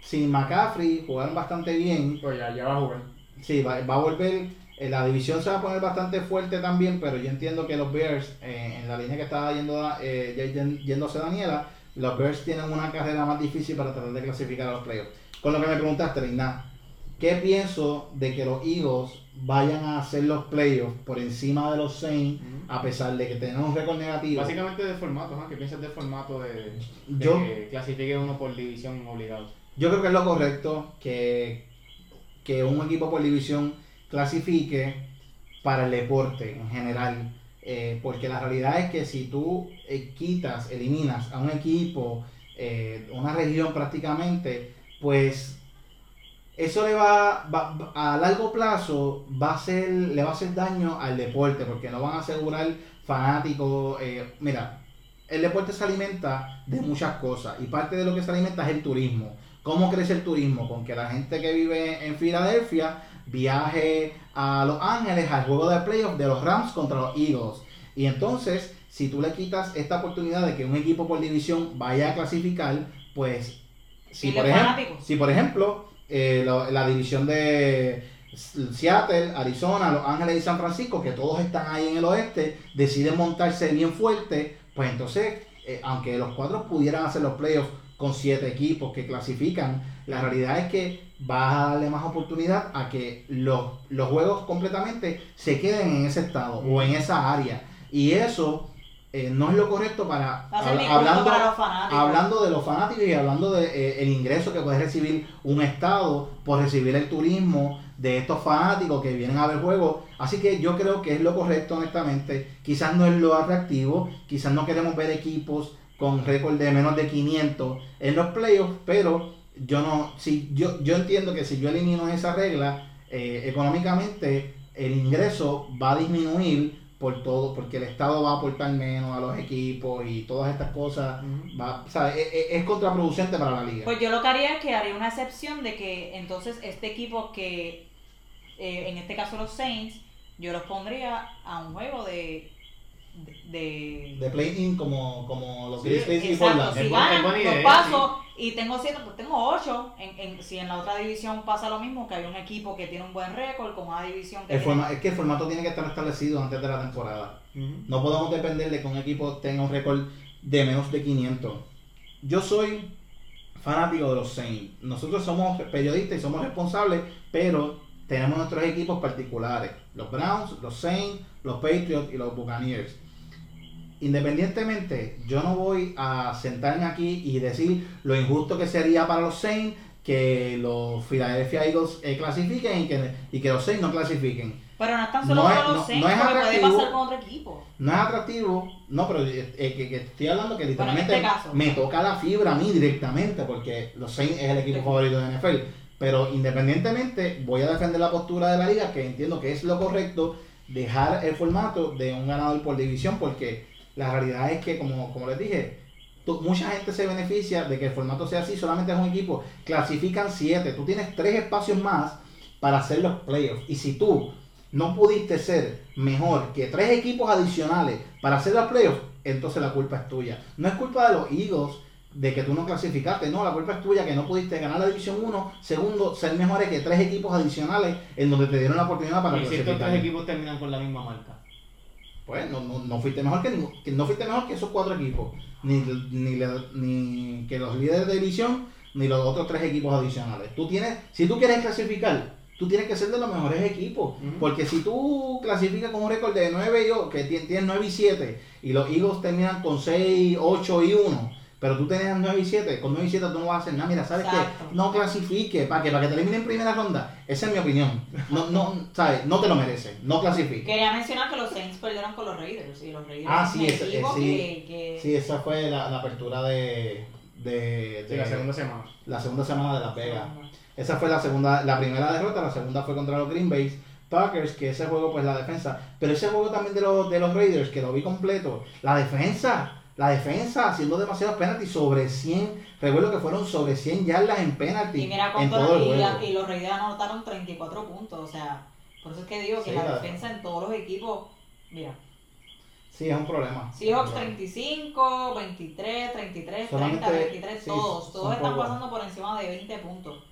sin McCaffrey jugaron bastante bien. Pues ya, ya va a jugar. Sí, va, va a volver. eh, la división se va a poner bastante fuerte también, pero yo entiendo que los Bears, eh, en la línea que estaba yendo, eh, yéndose Daniela, los Bears tienen una carrera más difícil para tratar de clasificar a los playoffs. Con lo que me preguntaste, Reina, ¿qué pienso de que los Eagles vayan a hacer los playoffs por encima de los Saints, a pesar de que tienen un récord negativo? Básicamente de formato, ¿no? ¿Qué piensas del formato de, de Yo- que clasifique uno por división obligado? Yo creo que es lo correcto que, que un equipo por división clasifique para el deporte en general. Eh, porque la realidad es que si tú eh, quitas, eliminas a un equipo, eh, una región prácticamente, pues eso le va, va- a largo plazo va a ser, le va a hacer daño al deporte, porque no van a asegurar fanáticos. eh, mira, el deporte se alimenta de muchas cosas y parte de lo que se alimenta es el turismo. ¿Cómo crece el turismo? Con que la gente que vive en Filadelfia viaje a Los Ángeles al juego de playoff de los Rams contra los Eagles. Y entonces, si tú le quitas esta oportunidad de que un equipo por división vaya a clasificar, pues si por, ejemplo, si por ejemplo eh, la, división de Seattle, Arizona, Los Ángeles y San Francisco, que todos están ahí en el oeste, deciden montarse bien fuerte, pues entonces, eh, aunque los cuatro pudieran hacer los playoffs con siete equipos que clasifican, la realidad es que vas a darle más oportunidad a que los, los juegos completamente se queden en ese estado o en esa área. Y eso eh, no es lo correcto para... A hablando, para los fanáticos. hablando de los fanáticos y hablando de eh, el ingreso que puede recibir un estado por recibir el turismo de estos fanáticos que vienen a ver juegos. Así que yo creo que es lo correcto, honestamente. Quizás no es lo atractivo, quizás no queremos ver equipos con récord de menos de 500 en los playoffs, pero yo no, si yo, yo entiendo que si yo elimino esa regla, eh, económicamente el ingreso va a disminuir por todo, porque el Estado va a aportar menos a los equipos y todas estas cosas. Va, o sea, es, es- es contraproducente para la liga. Pues yo lo que haría es que haría una excepción de que entonces este equipo que, eh, en este caso los Saints, yo los pondría a un juego de... de, de play-in como, como los Sí, Grizzlies y Exacto, Portland. si ganan, los paso y tengo siete, pues tengo ocho. En, en- si en la otra división pasa lo mismo, que hay un equipo que tiene un buen récord con una división que El tiene- forma- es que el formato tiene que estar establecido antes de la temporada. No podemos depender de que un equipo tenga un récord de menos de 500. Yo soy fanático de los Saints. Nosotros somos periodistas y somos responsables, pero tenemos nuestros equipos particulares. Los Browns, los Saints, los Patriots y los Buccaneers. Independientemente, yo no voy a sentarme aquí y decir lo injusto que sería para los Saints que los Philadelphia Eagles eh, clasifiquen y que, y que los Saints no clasifiquen. Pero no están solo No es- con los no- Saints, no es puede atractivo. pasar con otro equipo. No es atractivo, no, pero eh, eh, que, que estoy hablando que Bueno, literalmente este caso. me toca la fibra a mí directamente porque los Saints es el equipo favorito de NFL. Pero independientemente, voy a defender la postura de la liga, que entiendo que es lo correcto, dejar el formato de un ganador por división, porque la realidad es que, como, como les dije, tú- mucha gente se beneficia de que el formato sea así, solamente es un equipo, clasifican siete, tú tienes tres espacios más para hacer los playoffs. Y si tú no pudiste ser mejor que tres equipos adicionales para hacer los playoffs, entonces la culpa es tuya. No es culpa de los Eagles de que tú no clasificaste, no, la culpa es tuya que no pudiste ganar la división 1, segundo, ser mejores que tres equipos adicionales en donde te dieron la oportunidad para Y si estos tres equipos terminan con la misma marca. Pues no, no, no fuiste mejor que, que no fuiste mejor que esos cuatro equipos, ni, ni, ni que los líderes de división, ni los otros tres equipos adicionales. Tú tienes, si tú quieres clasificar, tú tienes que ser de los mejores equipos, porque si tú clasificas con un récord de 9 y que ti- tienes 9 y 7 y los Eagles terminan con 6, 8 y 1, pero tú tenías 9 y 7, con 9 y 7 tú no vas a hacer nada, mira, ¿sabes Exacto. qué? No clasifique, para que, para que te eliminen en primera ronda. Esa es mi opinión. No, no, ¿sabes? No te lo mereces, no clasifique. Quería mencionar que los Saints perdieron con los Raiders y los Raiders Ah, sí, equipo sí. que, que- Sí, esa fue la, la apertura de, de, Sí, de la segunda semana. la segunda semana de Las Vegas. Esa fue la segunda, la primera derrota, la segunda fue contra los Green Bay Packers, que ese juego pues la defensa, pero ese juego también de los, de los Raiders, que lo vi completo, la defensa, la defensa haciendo demasiados penaltis sobre 100, recuerdo que fueron sobre 100 yardas en penalti Y mira en todo el y, juego. y los Raiders anotaron 34 puntos, o sea, por eso es que digo que Sí, la, la- defensa en todos los equipos, mira, Sí, es un problema. Seahawks Es un problema. 35, 23, 33, Solamente- 30, 23, sí, todos, todos están pocos. pasando por encima de 20 puntos.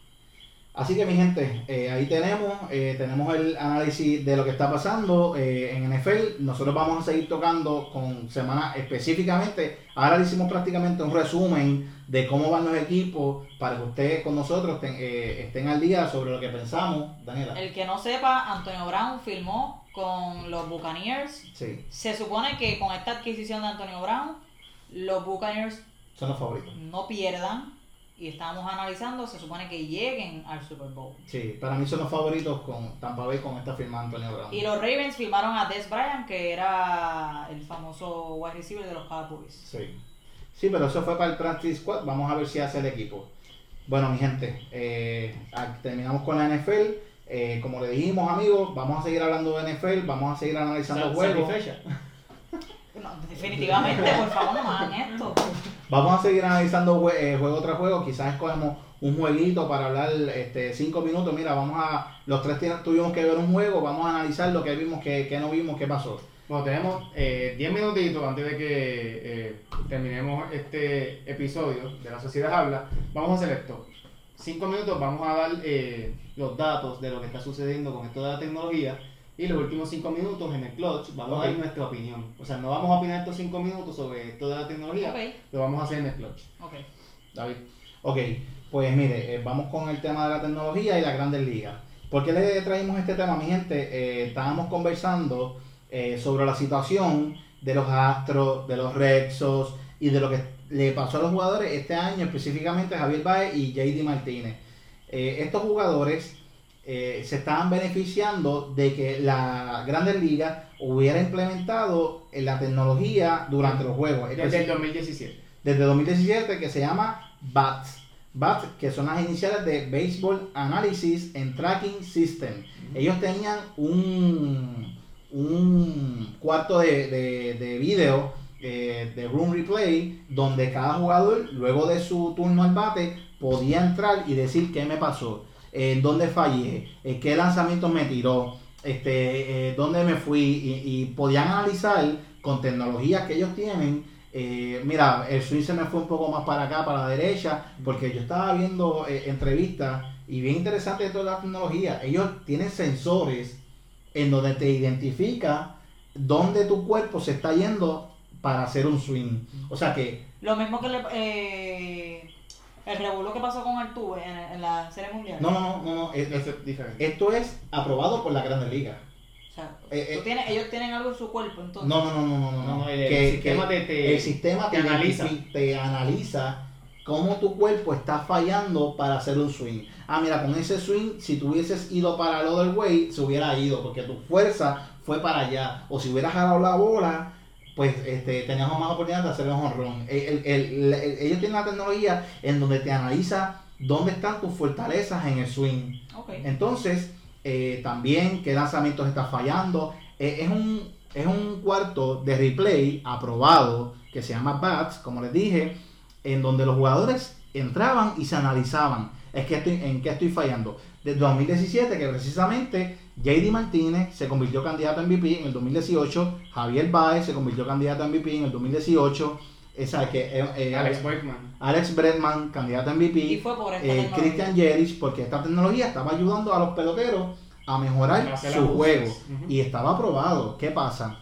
Así que mi gente, eh, ahí tenemos, eh, tenemos el análisis de lo que está pasando eh, en NFL. Nosotros vamos a seguir tocando con semanas específicamente. Ahora le hicimos prácticamente un resumen de cómo van los equipos para que ustedes con nosotros ten- eh, estén al día sobre lo que pensamos. Daniela. El que no sepa, Antonio Brown firmó con los Buccaneers. Sí, Se supone que con esta adquisición de Antonio Brown, los Buccaneers son los favoritos. no pierdan. Y estamos analizando, se supone que lleguen al Super Bowl. Sí, para mí son los favoritos con Tampa Bay con esta firma de Antonio Brown. Y los Ravens firmaron a Des Bryant, que era el famoso wide receiver de los Cowboys. Sí. Sí, pero eso fue para el Practice Squad. Vamos a ver si hace el equipo. Bueno, mi gente, eh, ah, terminamos con la NFL. Eh, como le dijimos, amigos, vamos a seguir hablando de NFL. Vamos a seguir analizando juegos. No, definitivamente, por favor, no me hagan esto. Vamos a seguir analizando jue- eh, juego tras juego. Quizás escogemos un jueguito para hablar este, cinco minutos. Mira, vamos a. Los tres tuvimos que ver un juego. Vamos a analizar lo que vimos, que, que no vimos, qué pasó. Bueno, tenemos eh, 10 minutitos antes de que eh, terminemos este episodio de La Sociedad Habla. Vamos a hacer esto. 5 minutos vamos a dar eh, los datos de lo que está sucediendo con esto de la tecnología. Y los últimos 5 minutos en el clutch vamos a dar nuestra opinión. O sea, no vamos a opinar estos 5 minutos sobre esto de la tecnología, lo vamos a hacer en el clutch. ok. David. Ok, pues mire, eh, vamos con el tema de la tecnología y las grandes ligas. ¿Por qué le traímos este tema, mi gente? Eh, estábamos conversando eh, sobre la situación de los Astros, de los Rexos y de lo que le pasó a los jugadores este año, específicamente a Javier Baez y JD Martínez. Eh, estos jugadores eh, se estaban beneficiando de que la Grandes Ligas hubiera implementado eh, la tecnología durante los juegos. Desde el 2017. desde 2017 que se llama BATS. BATS, que son las iniciales de Baseball Analysis and Tracking System. Ellos tenían un, un cuarto de, de, de video eh, de room replay donde cada jugador luego de su turno al bate podía entrar y decir qué me pasó, en dónde fallé, qué lanzamiento me tiró, este, eh, dónde me fui y, podían analizar con tecnologías que ellos tienen eh, mira, el swing se me fue un poco más para acá, para la derecha, porque yo estaba viendo eh, entrevistas y bien interesante toda la tecnología. Ellos tienen sensores en donde te identifica dónde tu cuerpo se está yendo para hacer un swing. O sea que, Lo mismo que le, el revuelo que pasó con Altuve en, en la Serie Mundial. no, no, no, no, no, es- es- diferente. esto es aprobado por la Grandes Ligas. O sea, Eh, tú eh, tienes- ellos tienen algo en su cuerpo, entonces. No, no, no, no, no, no. El- el que, sistema que te- te- el sistema te te analiza. te analiza cómo tu cuerpo está fallando para hacer un swing. Ah, mira, con ese swing, si tú hubieses ido para el other way, se hubiera ido, porque tu fuerza fue para allá. O si hubieras jalado la bola, pues este, teníamos más oportunidad de hacer un honrón. El- el- el- el- ellos tienen la tecnología en donde te analiza dónde están tus fortalezas en el swing. Entonces, eh, también qué lanzamientos está fallando. Eh, es, un, es un cuarto de replay aprobado que se llama BATS, como les dije, en donde los jugadores entraban y se analizaban. Es que estoy, en qué estoy fallando. Desde 2017, que precisamente JD Martínez se convirtió candidato a MVP en el 2018, Javier Baez se convirtió candidato a MVP en el 2018, esa que eh, eh, Alex Bergman. Alex Bregman, candidato a MVP. Y fue por esta eh, tecnología. Christian Jerich, porque esta tecnología estaba ayudando a los peloteros a mejorar su juego. Y estaba aprobado. ¿Qué pasa?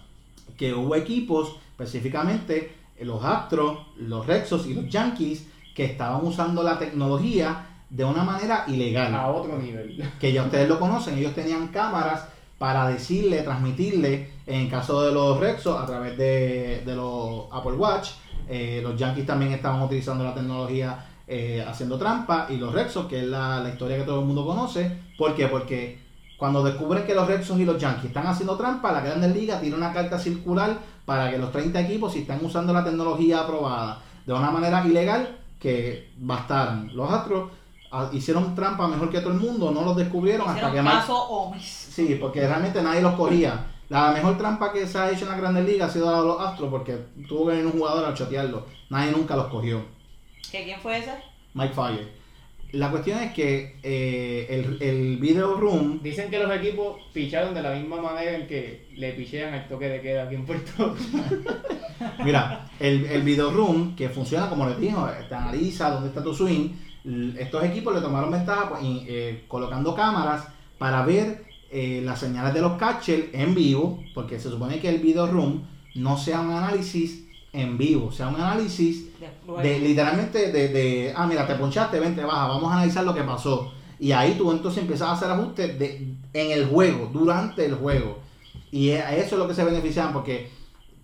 Que hubo equipos, específicamente los Astros, los Rexos y los Yankees, que estaban usando la tecnología de una manera ilegal A otro nivel. que ya ustedes lo conocen, ellos tenían cámaras para decirle, transmitirle, en el caso de los Rexos, a través de, de los Apple Watch, eh, los Yankees también estaban utilizando la tecnología eh, haciendo trampa, y los Rexos, que es la, la historia que todo el mundo conoce, ¿por qué? Porque cuando descubren que los Rexos y los Yankees están haciendo trampa, la Grandes Ligas tira una carta circular para que los 30 equipos, si están usando la tecnología aprobada de una manera ilegal, que bastaran. Los Astros ah, hicieron trampa mejor que todo el mundo, no los descubrieron hasta Hicieron que Mar- caso omis. Sí, porque realmente nadie los cogía. La mejor trampa que se ha hecho en la Grandes Ligas ha sido la de los Astros porque tuvo que venir un jugador a chotearlo. Nadie nunca los cogió. ¿Que ¿Quién fue ese? Mike Fire. La cuestión es que eh, el, el video room Dicen que los equipos picharon de la misma manera en que le pichean el toque de queda aquí en Puerto Mira, el, el video room que funciona como les dijo, te analiza dónde está tu swing. Estos equipos le tomaron ventaja pues, y, eh, colocando cámaras para ver eh, las señales de los catchers en vivo, porque se supone que el video room no sea un análisis en vivo, sea un análisis De- literalmente de, de, ah mira te ponchaste, vente baja, vamos a analizar lo que pasó. Y ahí tú entonces empiezas a hacer ajustes de, en el juego, durante el juego. Y a eso es lo que se benefician porque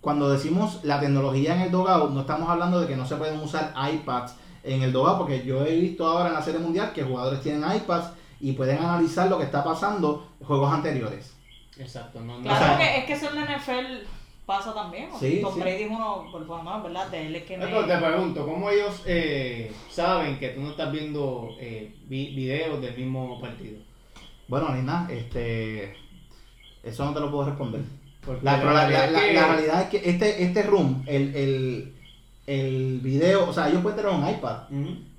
cuando decimos la tecnología en el dogout no estamos hablando de que no se pueden usar iPads en el dogout porque yo he visto ahora en la serie mundial que jugadores tienen iPads y pueden analizar lo que está pasando en juegos anteriores Exacto, no, no. Claro, o sea- porque es que eso en la NFL pasa también. Sí, Tom sí. Brady es uno, por lo menos, ¿verdad? De él es que me... Pero te pregunto, ¿cómo ellos eh, saben que tú no estás viendo eh, vi- videos del mismo partido? bueno Nina este eso no te lo puedo responder La, la, la- realidad la- es que- la realidad es que este, este room, el, el, el video, o sea, ellos pueden tener un iPad,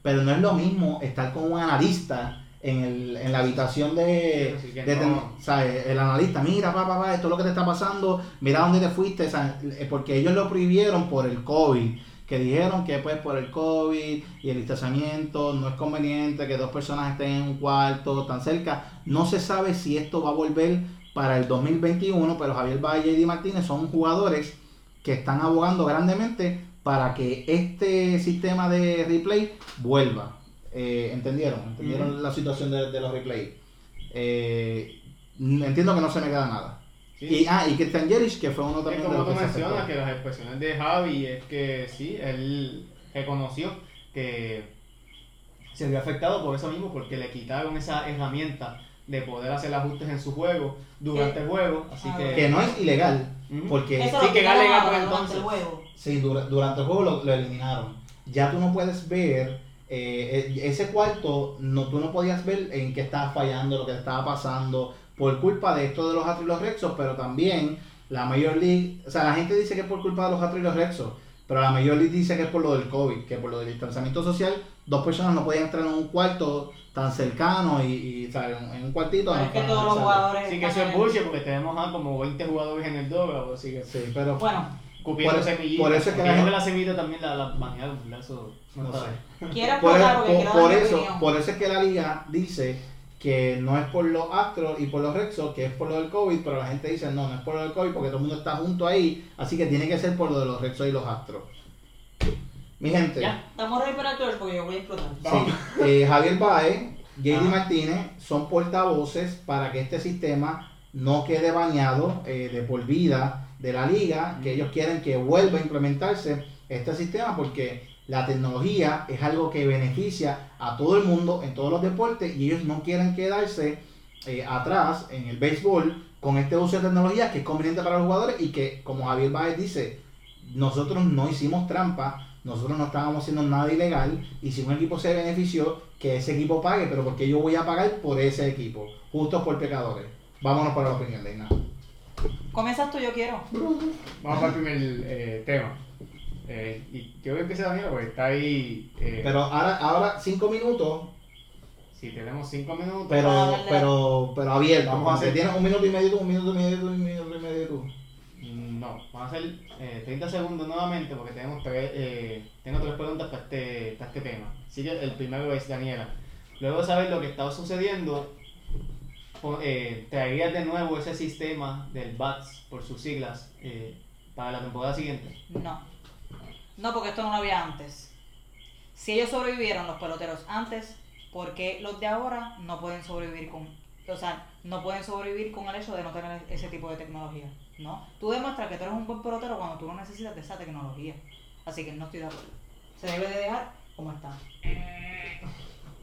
pero no es lo mismo estar con un analista en, el, en la habitación de, Sí, así que de ten- no. ¿sabes? el analista, mira, papá, papá, esto es lo que te está pasando, mira dónde te fuiste, eh, porque ellos lo prohibieron por el COVID, que dijeron que pues por el COVID y el distanciamiento no es conveniente que dos personas estén en un cuarto tan cerca, no se sabe si esto va a volver para el 2021, pero Javier Valle y Eddie Martínez son jugadores que están abogando grandemente para que este sistema de replay vuelva. Eh, ¿Entendieron? ¿Entendieron la situación de, de los replay? Eh, entiendo que no se me queda nada. Sí. Y, ah, y Christian Jerich, que fue uno Es también de como los tú que se mencionas, que las expresiones de Javi es que sí, él reconoció que se vio afectado por eso mismo, porque le quitaron esa herramienta de poder hacer ajustes en su juego durante Que- el juego, así Ah, que... Que no es ilegal. Porque Eso sí, lo que ahora durante entonces. el juego. Sí, dura- durante el juego lo, lo eliminaron. Ya tú no puedes ver, eh, eh, ese cuarto, no, tú no podías ver en qué estaba fallando, lo que estaba pasando, por culpa de esto de los Astros y los Rexos, pero también la Major League, o sea, la gente dice que es por culpa de los Astros y los Rexos, pero la League dice que es por lo del COVID, que por lo del distanciamiento social, dos personas no podían entrar en un cuarto tan cercano y, y, en, en un cuartito. Pero es que para todos los jugadores. Sí que eso es bullshit porque tenemos ah, como 20 jugadores en el doble, así que Sí, pero Bueno, cupiendo Por- semillitas. por eso es que Porque la yo gente- la semillita también la, la ¿verdad? Eso no, no sé. Por, por- por eso, por eso es que la liga dice que no es por los Astros y por los Rexos, que es por lo del COVID, pero la gente dice no, no es por lo del COVID porque todo el mundo está junto ahí, así que tiene que ser por lo de los Rexos y los Astros. Mi gente, Ya, estamos ready para porque yo voy a explotar. sí, eh, Javier Baez, JD Ah. Martínez son portavoces para que este sistema no quede bañado eh, de por vida de la liga, que ellos quieren que vuelva a implementarse este sistema porque La tecnología es algo que beneficia a todo el mundo en todos los deportes y ellos no quieren quedarse eh, atrás en el béisbol con este uso de tecnología que es conveniente para los jugadores y que, como Javier Baez dice, nosotros no hicimos trampa, nosotros no estábamos haciendo nada ilegal y si un equipo se benefició, que ese equipo pague, pero porque yo voy a pagar por ese equipo, justos por pecadores. Vámonos para la opinión, Leina. Comienzas tú, yo quiero. Vamos al primer eh, tema. Eh, y yo voy a empezar Daniela porque está ahí. eh, Pero ahora, ahora cinco minutos, si tenemos cinco minutos. pero, Ah, pero, pero abierto. Vamos a hacer- Tienes un minuto y medio tú, un minuto y medio tú, un minuto y medio tú. Mm, No, vamos a hacer eh, 30 segundos nuevamente porque tenemos tres, eh, tengo tres preguntas para este, para este tema. Así que el primero es Daniela. Luego de saber lo que estaba sucediendo, eh, ¿traerías de nuevo ese sistema del BATS por sus siglas eh, para la temporada siguiente? No. No, porque esto no lo había antes. Si ellos sobrevivieron, los peloteros, antes, ¿por qué los de ahora no pueden sobrevivir con... O sea, no pueden sobrevivir con el hecho de no tener ese tipo de tecnología? ¿No? Tú demuestras que tú eres un buen pelotero cuando tú no necesitas de esa tecnología. Así que no estoy de acuerdo. Se debe de dejar como está.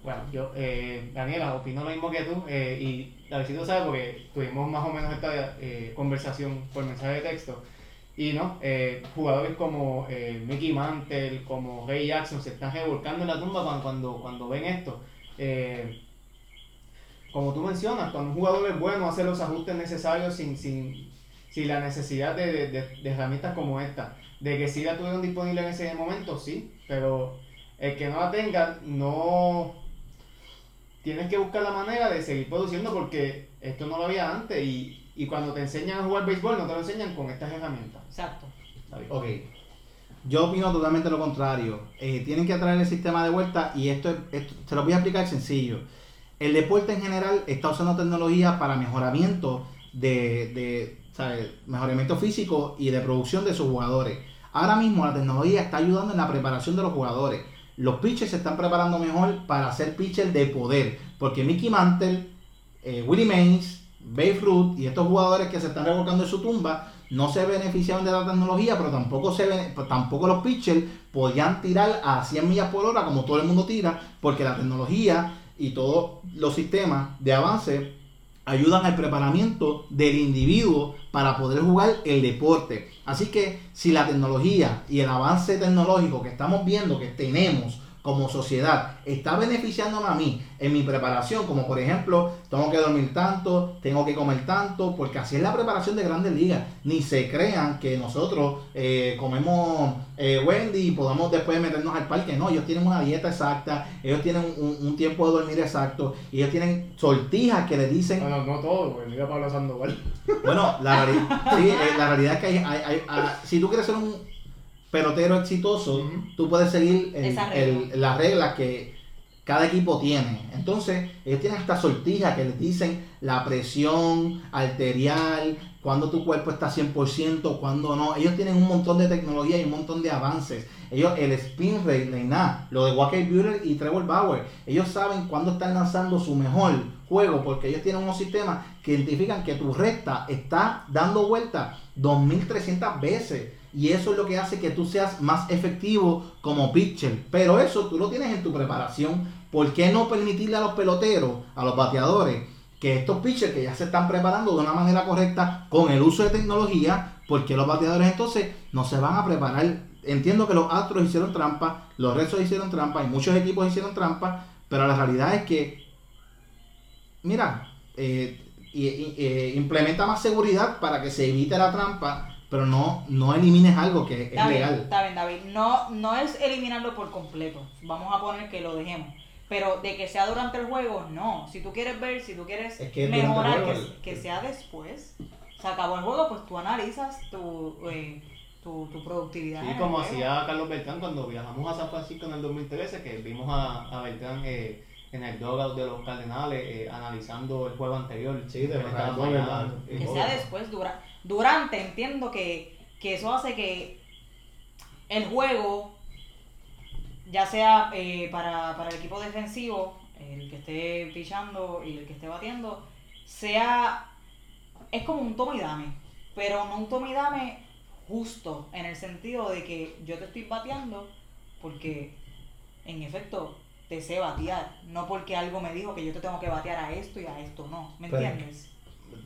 Bueno, yo, eh, Daniela, opino lo mismo que tú eh, y a ver si tú sabes porque tuvimos más o menos esta eh, conversación por mensaje de texto y no, eh, jugadores como eh, Mickey Mantle, como Ray Jackson se están revolcando en la tumba cuando, cuando, cuando ven esto. Eh, como tú mencionas, cuando un jugador es bueno hace los ajustes necesarios sin, sin, sin la necesidad de, de- de- herramientas como esta. De que si la tuvieron disponible en ese momento, sí, pero el que no la tenga, no tienes que buscar la manera de seguir produciendo porque esto no lo había antes y, y cuando te enseñan a jugar béisbol no te lo enseñan con estas herramientas. Exacto. Ok. Yo opino totalmente lo contrario. Eh, tienen que traer el sistema de vuelta y esto, es- esto se lo voy a explicar sencillo. El deporte en general está usando tecnología para mejoramiento de, de ¿sabes? mejoramiento físico y de producción de sus jugadores. Ahora mismo la tecnología está ayudando en la preparación de los jugadores. Los pitchers se están preparando mejor para ser pitchers de poder. Porque Mickey Mantle, eh, Willie Mays, Babe Ruth y estos jugadores que se están revolcando en su tumba no se beneficiaron de la tecnología, pero tampoco se pero tampoco los pitchers podían tirar a 100 millas por hora como todo el mundo tira, porque la tecnología y todos los sistemas de avance ayudan al preparamiento del individuo para poder jugar el deporte. Así que si la tecnología y el avance tecnológico que estamos viendo que tenemos como sociedad está beneficiándome a mí en mi preparación, como por ejemplo, tengo que dormir tanto, tengo que comer tanto, porque así es la preparación de grandes ligas. Ni se crean que nosotros eh, comemos eh, Wendy y podamos después meternos al parque. No, ellos tienen una dieta exacta, ellos tienen un, un tiempo de dormir exacto, y ellos tienen sortijas que les dicen No, no, todo, porque mira Pablo Sandoval. bueno, la, reali- sí, eh, la realidad es que hay, hay- hay- ah, si tú quieres ser un pelotero exitoso, Ujú. tú puedes seguir el- Esa el- regla. las reglas que cada equipo tiene. Entonces, ellos tienen esta sortija que les dicen la presión arterial, cuando tu cuerpo está 100%, cuando no. Ellos tienen un montón de tecnología y un montón de avances. Ellos, el spin rate, de nada, lo de Walker Buehler y Trevor Bauer, ellos saben cuándo están lanzando su mejor juego, porque ellos tienen unos sistemas que identifican que tu recta está dando vuelta 2300 veces. Y eso es lo que hace que tú seas más efectivo como pitcher. Pero eso tú lo tienes en tu preparación. ¿Por qué no permitirle a los peloteros, a los bateadores, que estos pitchers que ya se están preparando de una manera correcta con el uso de tecnología, porque los bateadores entonces no se van a preparar? Entiendo que los Astros hicieron trampa, los Red Sox hicieron trampa y muchos equipos hicieron trampa, pero la realidad es que, mira, eh, y- y- eh, implementa más seguridad para que se evite la trampa, pero no, no elimines algo que es legal. está bien, David. No, no es eliminarlo por completo. Vamos a poner que lo dejemos. Pero de que sea durante el juego, no. Si tú quieres ver, si tú quieres Es que mejorar, juego, que, el- que sea después. Se acabó el juego, pues tú analizas tu, eh, tu, tu productividad. el como hacía Carlos Beltrán cuando viajamos a San Francisco en el 2013, que vimos a, a Beltrán eh, en el dugout de los Cardenales eh, analizando el juego anterior. Sí, de que verdad, Que sea después, dura, durante, entiendo que, que eso hace que el juego, ya sea eh, para, para el equipo defensivo, el que esté pichando y el que esté batiendo, sea, es como un toma y dame, pero no un toma y dame justo, en el sentido de que yo te estoy bateando porque en efecto te sé batear, no porque algo me dijo que yo te tengo que batear a esto y a esto, no, ¿me Pero- entiendes?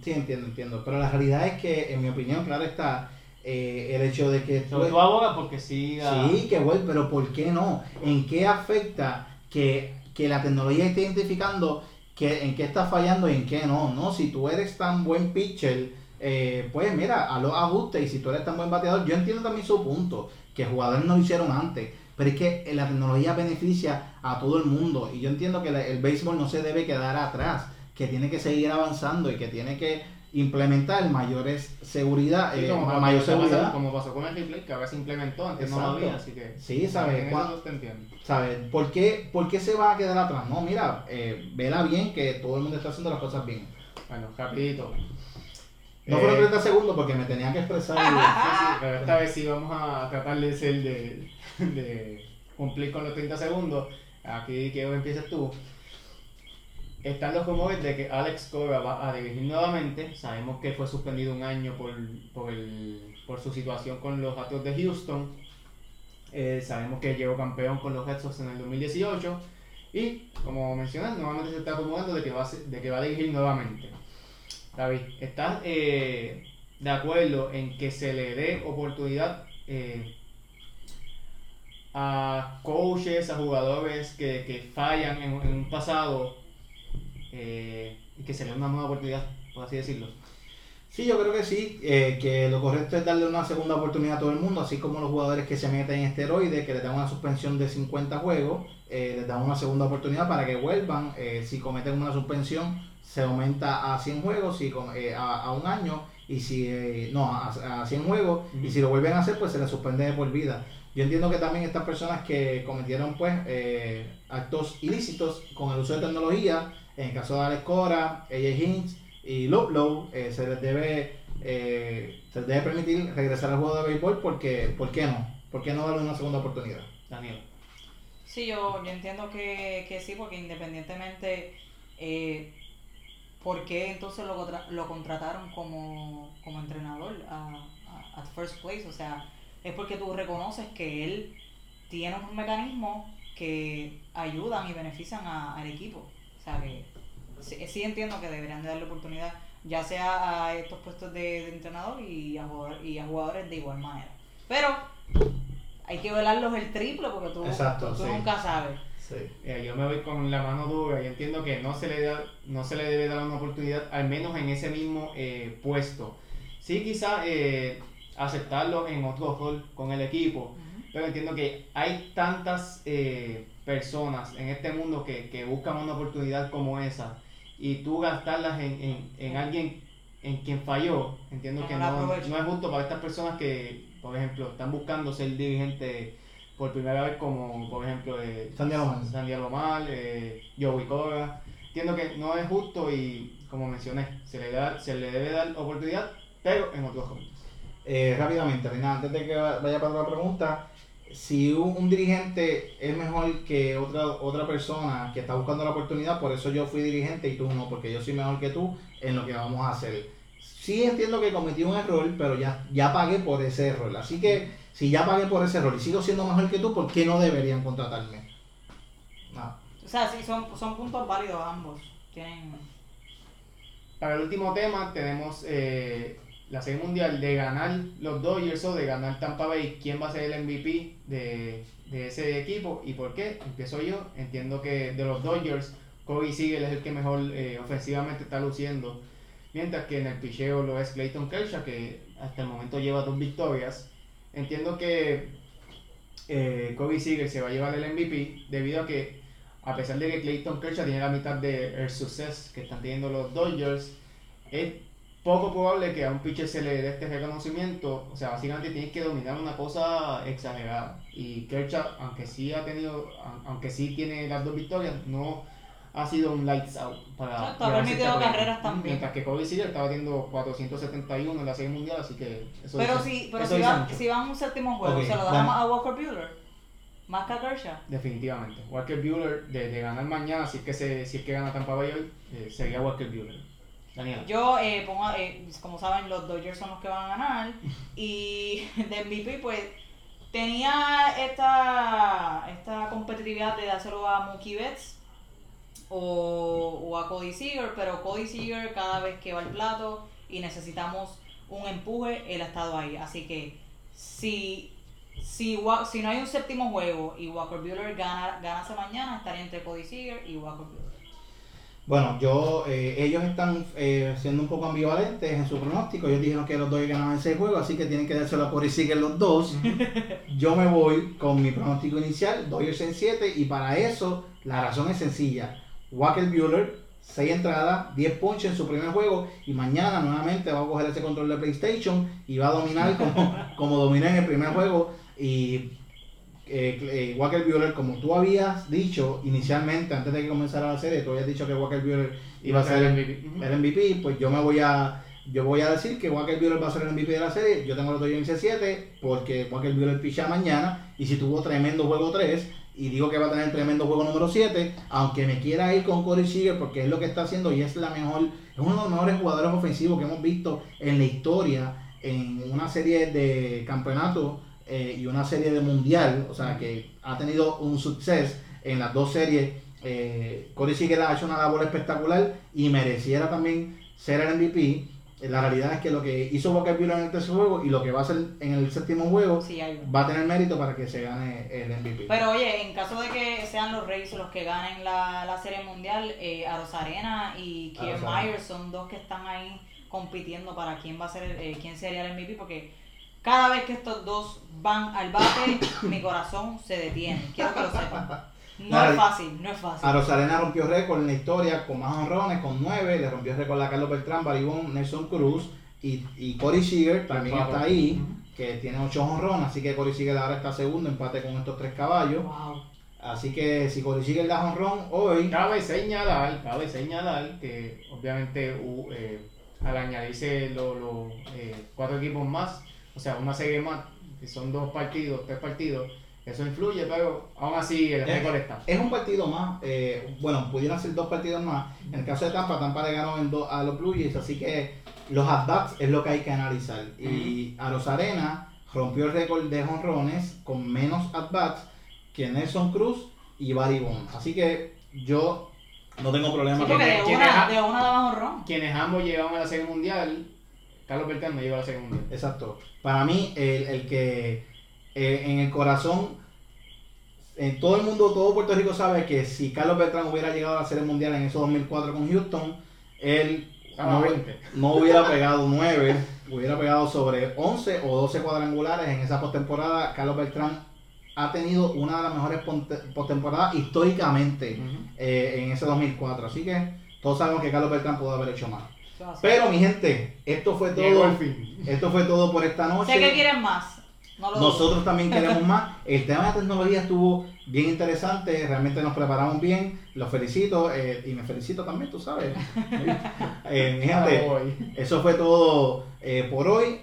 Sí, entiendo, entiendo. Pero la realidad es que, en mi opinión, claro está eh, el hecho de que... Pero tú abogas porque siga. Sí, que bueno, pero ¿por qué no? ¿En qué afecta que, que la tecnología esté identificando que, en qué está fallando y en qué no? No, si tú eres tan buen pitcher, eh, pues mira, a los ajustes y si tú eres tan buen bateador, yo entiendo también su punto, que jugadores no lo hicieron antes, pero es que eh, la tecnología beneficia a todo el mundo y yo entiendo que el béisbol no se debe quedar atrás, que tiene que seguir avanzando y que tiene que implementar mayores seguridad, Sí, eh, como, mayor pasando- seguridad. como pasó con el replay, que ahora se implementó, antes no lo había, así que. Sí, ¿sabes? ¿Sabes? ¿Por qué, ¿Por qué se va a quedar atrás? No, mira, eh, vela bien que todo el mundo está haciendo las cosas bien. Bueno, rapidito. No Eh, fueron 30 segundos porque me tenía que expresar. Sí, sí, pero esta vez sí vamos a tratar de ser de, de cumplir con los 30 segundos. Aquí que empieces tú. Están los rumores de que Alex Cora va a dirigir nuevamente. Sabemos que fue suspendido un año por, por, el- por su situación con los Astros de Houston. Eh, sabemos que llegó campeón con los Red Sox en el 2018. Y, como mencionas, nuevamente se está rumorando de que va a, de que va dirigir nuevamente. David, ¿estás eh, de acuerdo en que se le dé oportunidad eh, a coaches, a jugadores que, que fallan en, en un pasado eh, y que se le dé una nueva oportunidad, por así decirlo? Sí, yo creo que sí, eh, que lo correcto es darle una segunda oportunidad a todo el mundo, así como los jugadores que se meten en esteroides, que les dan una suspensión de 50 juegos, eh, les dan una segunda oportunidad para que vuelvan. eh, si cometen una suspensión, se aumenta a 100 juegos, si eh, a, a un año, y si eh, no, a, a 100 juegos, y si lo vuelven a hacer, pues se les suspende de por vida. Yo entiendo que también estas personas que cometieron pues eh, actos ilícitos con el uso de tecnología, en el caso de Alex Cora, AJ Hinch y Luplow, eh, se les debe eh, se les debe permitir regresar al juego de béisbol porque, ¿por qué no? ¿Por qué no darle una segunda oportunidad? Daniel. Sí, yo, yo entiendo que, que sí, porque independientemente, eh, ¿por qué entonces lo, lo contrataron como, como entrenador a, a- at first place? O sea, es porque tú reconoces que él tiene unos mecanismos que ayudan y benefician a- al equipo. O sea, que sí, sí entiendo que deberían de darle oportunidad, ya sea a estos puestos de, de entrenador y a, jugador- y a jugadores de igual manera. Pero hay que velarlos el triple porque tú, Exacto, tú sí. nunca sabes. Sí. Eh, yo me voy con la mano dura y entiendo que no se le da, no se le debe dar una oportunidad, al menos en ese mismo eh, puesto. Sí, quizá eh, aceptarlo en otro rol con el equipo, pero entiendo que hay tantas eh, personas en este mundo que, que buscan una oportunidad como esa y tú gastarlas en, en, en alguien en quien falló, entiendo Que que no no, es justo para estas personas que, por ejemplo, están buscando ser dirigente por primera vez como, por ejemplo, eh, Sandy Alomar. Sandy Alomar, eh, Joey Cora. Entiendo que no es justo y, como mencioné, se le, da, se le debe dar oportunidad, pero en otros roles. Eh, rápidamente, Reina, antes de que vaya para otra pregunta, si un, un dirigente es mejor que otra otra persona que está buscando la oportunidad, por eso yo fui dirigente y tú no, porque yo soy mejor que tú en lo que vamos a hacer. Sí entiendo que cometí un error, pero ya, ya pagué por ese error. Así que si ya pagué por ese error y sigo siendo mejor que tú, ¿por qué no deberían contratarme? O sea, sí, son, son puntos válidos ambos. Tienen... Para el último tema tenemos eh, la serie mundial de ganar los Dodgers o de ganar Tampa Bay. ¿Quién va a ser el MVP de, de ese equipo y por qué? Empiezo yo. Entiendo que de los Dodgers, Corey Seager es el que mejor eh, ofensivamente está luciendo. Mientras que en el picheo lo es Clayton Kershaw, que hasta el momento lleva dos victorias. Entiendo que eh, Corey Seager se va a llevar el MVP debido a que a pesar de que Clayton Kershaw tiene la mitad del suceso que están teniendo los Dodgers, poco probable que a un pitcher se le dé este reconocimiento. O sea, básicamente tienes que dominar una cosa exagerada. Y Kershaw, aunque sí ha tenido, aunque sí tiene las dos victorias, no ha sido un lights out para llevarse permitido carreras también. Mientras que Corey Seager estaba teniendo 471 en la serie mundial, así que eso Pero dice- si, pero eso si, va, si van un séptimo juego, Ok, ¿se lo damos a Walker Bueller? Más que a Kershaw. Definitivamente. Walker Bueller, de, de ganar mañana, si es que se, si es que gana Tampa Bay hoy, eh, sería Walker Bueller. Yo eh, pongo, eh, como saben, los Dodgers son los que van a ganar. Y de MVP, pues, tenía esta, esta competitividad de dárselo a Mookie Betts o, o a Cody Seager, pero Cody Seager cada vez que va al plato y necesitamos un empuje, él ha estado ahí. Así que si, si, si no hay un séptimo juego y Walker Buehler gana, ganase mañana, estaría entre Cody Seager y Walker Buehler. Bueno, yo, eh, ellos están eh, siendo un poco ambivalentes en su pronóstico. Ellos dijeron que los dos ganaban ese juego, así que tienen que dárselo a Corey Seager los dos. yo me voy con mi pronóstico inicial, Dodgers en 7, y para eso la razón es sencilla. Walker Buehler, 6 entradas, 10 ponches en su primer juego, y mañana nuevamente va a coger ese control de PlayStation y va a dominar como, como dominó en el primer juego. Y eh, eh, Walker Buehler, como tú habías dicho inicialmente, antes de que comenzara la serie, tú habías dicho que Walker Buehler iba a ser el MVP. El pues yo me voy a yo voy a decir que Walker Buehler va a ser el MVP de la serie. Yo tengo los Dodgers en C7 porque Walker Buehler picha mañana y si tuvo tremendo juego 3 y digo que va a tener tremendo juego número 7, aunque me quiera ir con Corey Seager porque es lo que está haciendo y es la mejor, es uno de los mejores jugadores ofensivos que hemos visto en la historia en una serie de campeonato eh, y una serie de mundial, o sea que ha tenido un suceso en las dos series. Eh, Corey ha hecho una labor espectacular y mereciera también ser el MVP. La realidad es que lo que hizo Walker Buehler en el tercer juego y lo que va a hacer en el séptimo juego Sí, va a tener mérito para que se gane el MVP. Pero oye, en caso de que sean los Rays los que ganen la, la Serie Mundial, eh, Arozarena y Kier. Myers son dos que están ahí compitiendo para quién va a ser, el- eh, quién sería el MVP, porque cada vez que estos dos van al bate, mi corazón se detiene. Quiero que lo sepan. No Nada, es fácil, no es fácil. A Rosarena rompió récord en la historia con más honrones, con 9. Le rompió récord a Carlos Beltrán, Baribón, Nelson Cruz y, y Corey Seager también está ahí, que tiene 8 honrones. Así que Corey Seager ahora está segundo, empate con estos tres caballos. Wow. Así que si Corey Seager da honrón hoy, Cabe señalar, cabe señalar que obviamente hu- eh, al añadirse los los, eh, cuatro equipos más, o sea, una serie más, que son dos partidos, tres partidos, eso influye, pero aún así el récord está. Es un partido más, eh, bueno, pudieran ser dos partidos más. En el caso de Tampa, Tampa le ganó en dos a los Blue Jays, así que los at-bats es lo que hay que analizar. Y a Rosarena rompió el récord de jonrones con menos at-bats que Nelson Cruz y Barry Bonds. Así que yo no tengo problema Sí, con de ¿quién una, de una daba. Quienes ambos llegaron a la serie mundial, Carlos Beltrán no llegó a la serie mundial. Exacto. Para mí, el, el que eh, en el corazón, en todo el mundo, todo Puerto Rico sabe que si Carlos Beltrán hubiera llegado a la Serie Mundial en esos 2004 con Houston, él Estaba no, 20. no hubiera pegado 9, hubiera pegado sobre 11 o 12 cuadrangulares en esa postemporada. Carlos Beltrán ha tenido una de las mejores postemporadas históricamente Ujú. eh, en ese 2004. Así que todos sabemos que Carlos Beltrán pudo haber hecho más. Pero mi gente, esto fue todo. Esto fue todo por esta noche. Sé que quieren más. No lo dudo. Nosotros también queremos más. El tema de tecnología estuvo bien interesante. Realmente nos preparamos bien. Los felicito eh, y me felicito también, tú sabes. Eh, mi gente, eso fue todo eh, por hoy.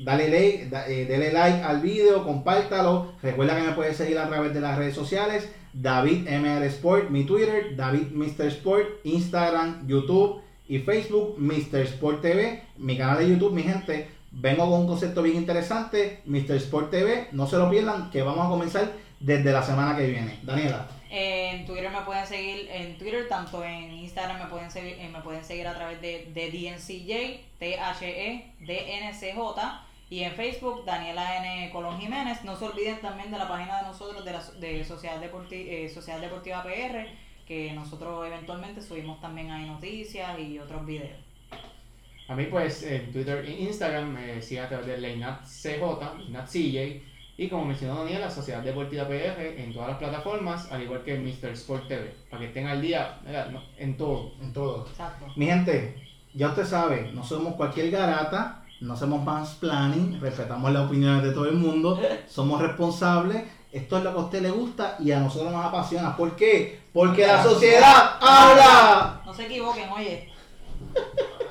Dale like, da- like al video, compártalo. Recuerda que me puedes seguir a través de las redes sociales. David MR Sport, mi Twitter, David Mr. Sport, Instagram, YouTube y Facebook, Mr. Sport TV, mi canal de YouTube, mi gente. Vengo con un concepto bien interesante, Mr. Sport TV, no se lo pierdan, que vamos a comenzar desde la semana que viene. Daniela. En Twitter me pueden seguir, en Twitter, tanto en Instagram me pueden seguir, eh, me pueden seguir a través de, de DNCJ, T-H-E, D-N-C-J, y en Facebook, Daniela N. Colón Jiménez. No se olviden también de la página de nosotros, de la de Sociedad, Deporti- eh, Sociedad Deportiva PR, que nosotros eventualmente subimos también ahí noticias y otros videos. A mí, pues, en Twitter e Instagram me siguen a través de LeinatCJ, LeinatCJ, y como mencionó Daniel, la Sociedad Deportiva PR en todas las plataformas, al igual que Mr. Sport TV, para que estén al día. No, en todo. En todo. Exacto. Mi gente, ya usted sabe, no somos cualquier garata, no somos planning, respetamos las opiniones de todo el mundo, somos responsables. Esto es lo que a usted le gusta y a nosotros nos apasiona. ¿Por qué? Porque la sociedad habla. No se equivoquen, oye.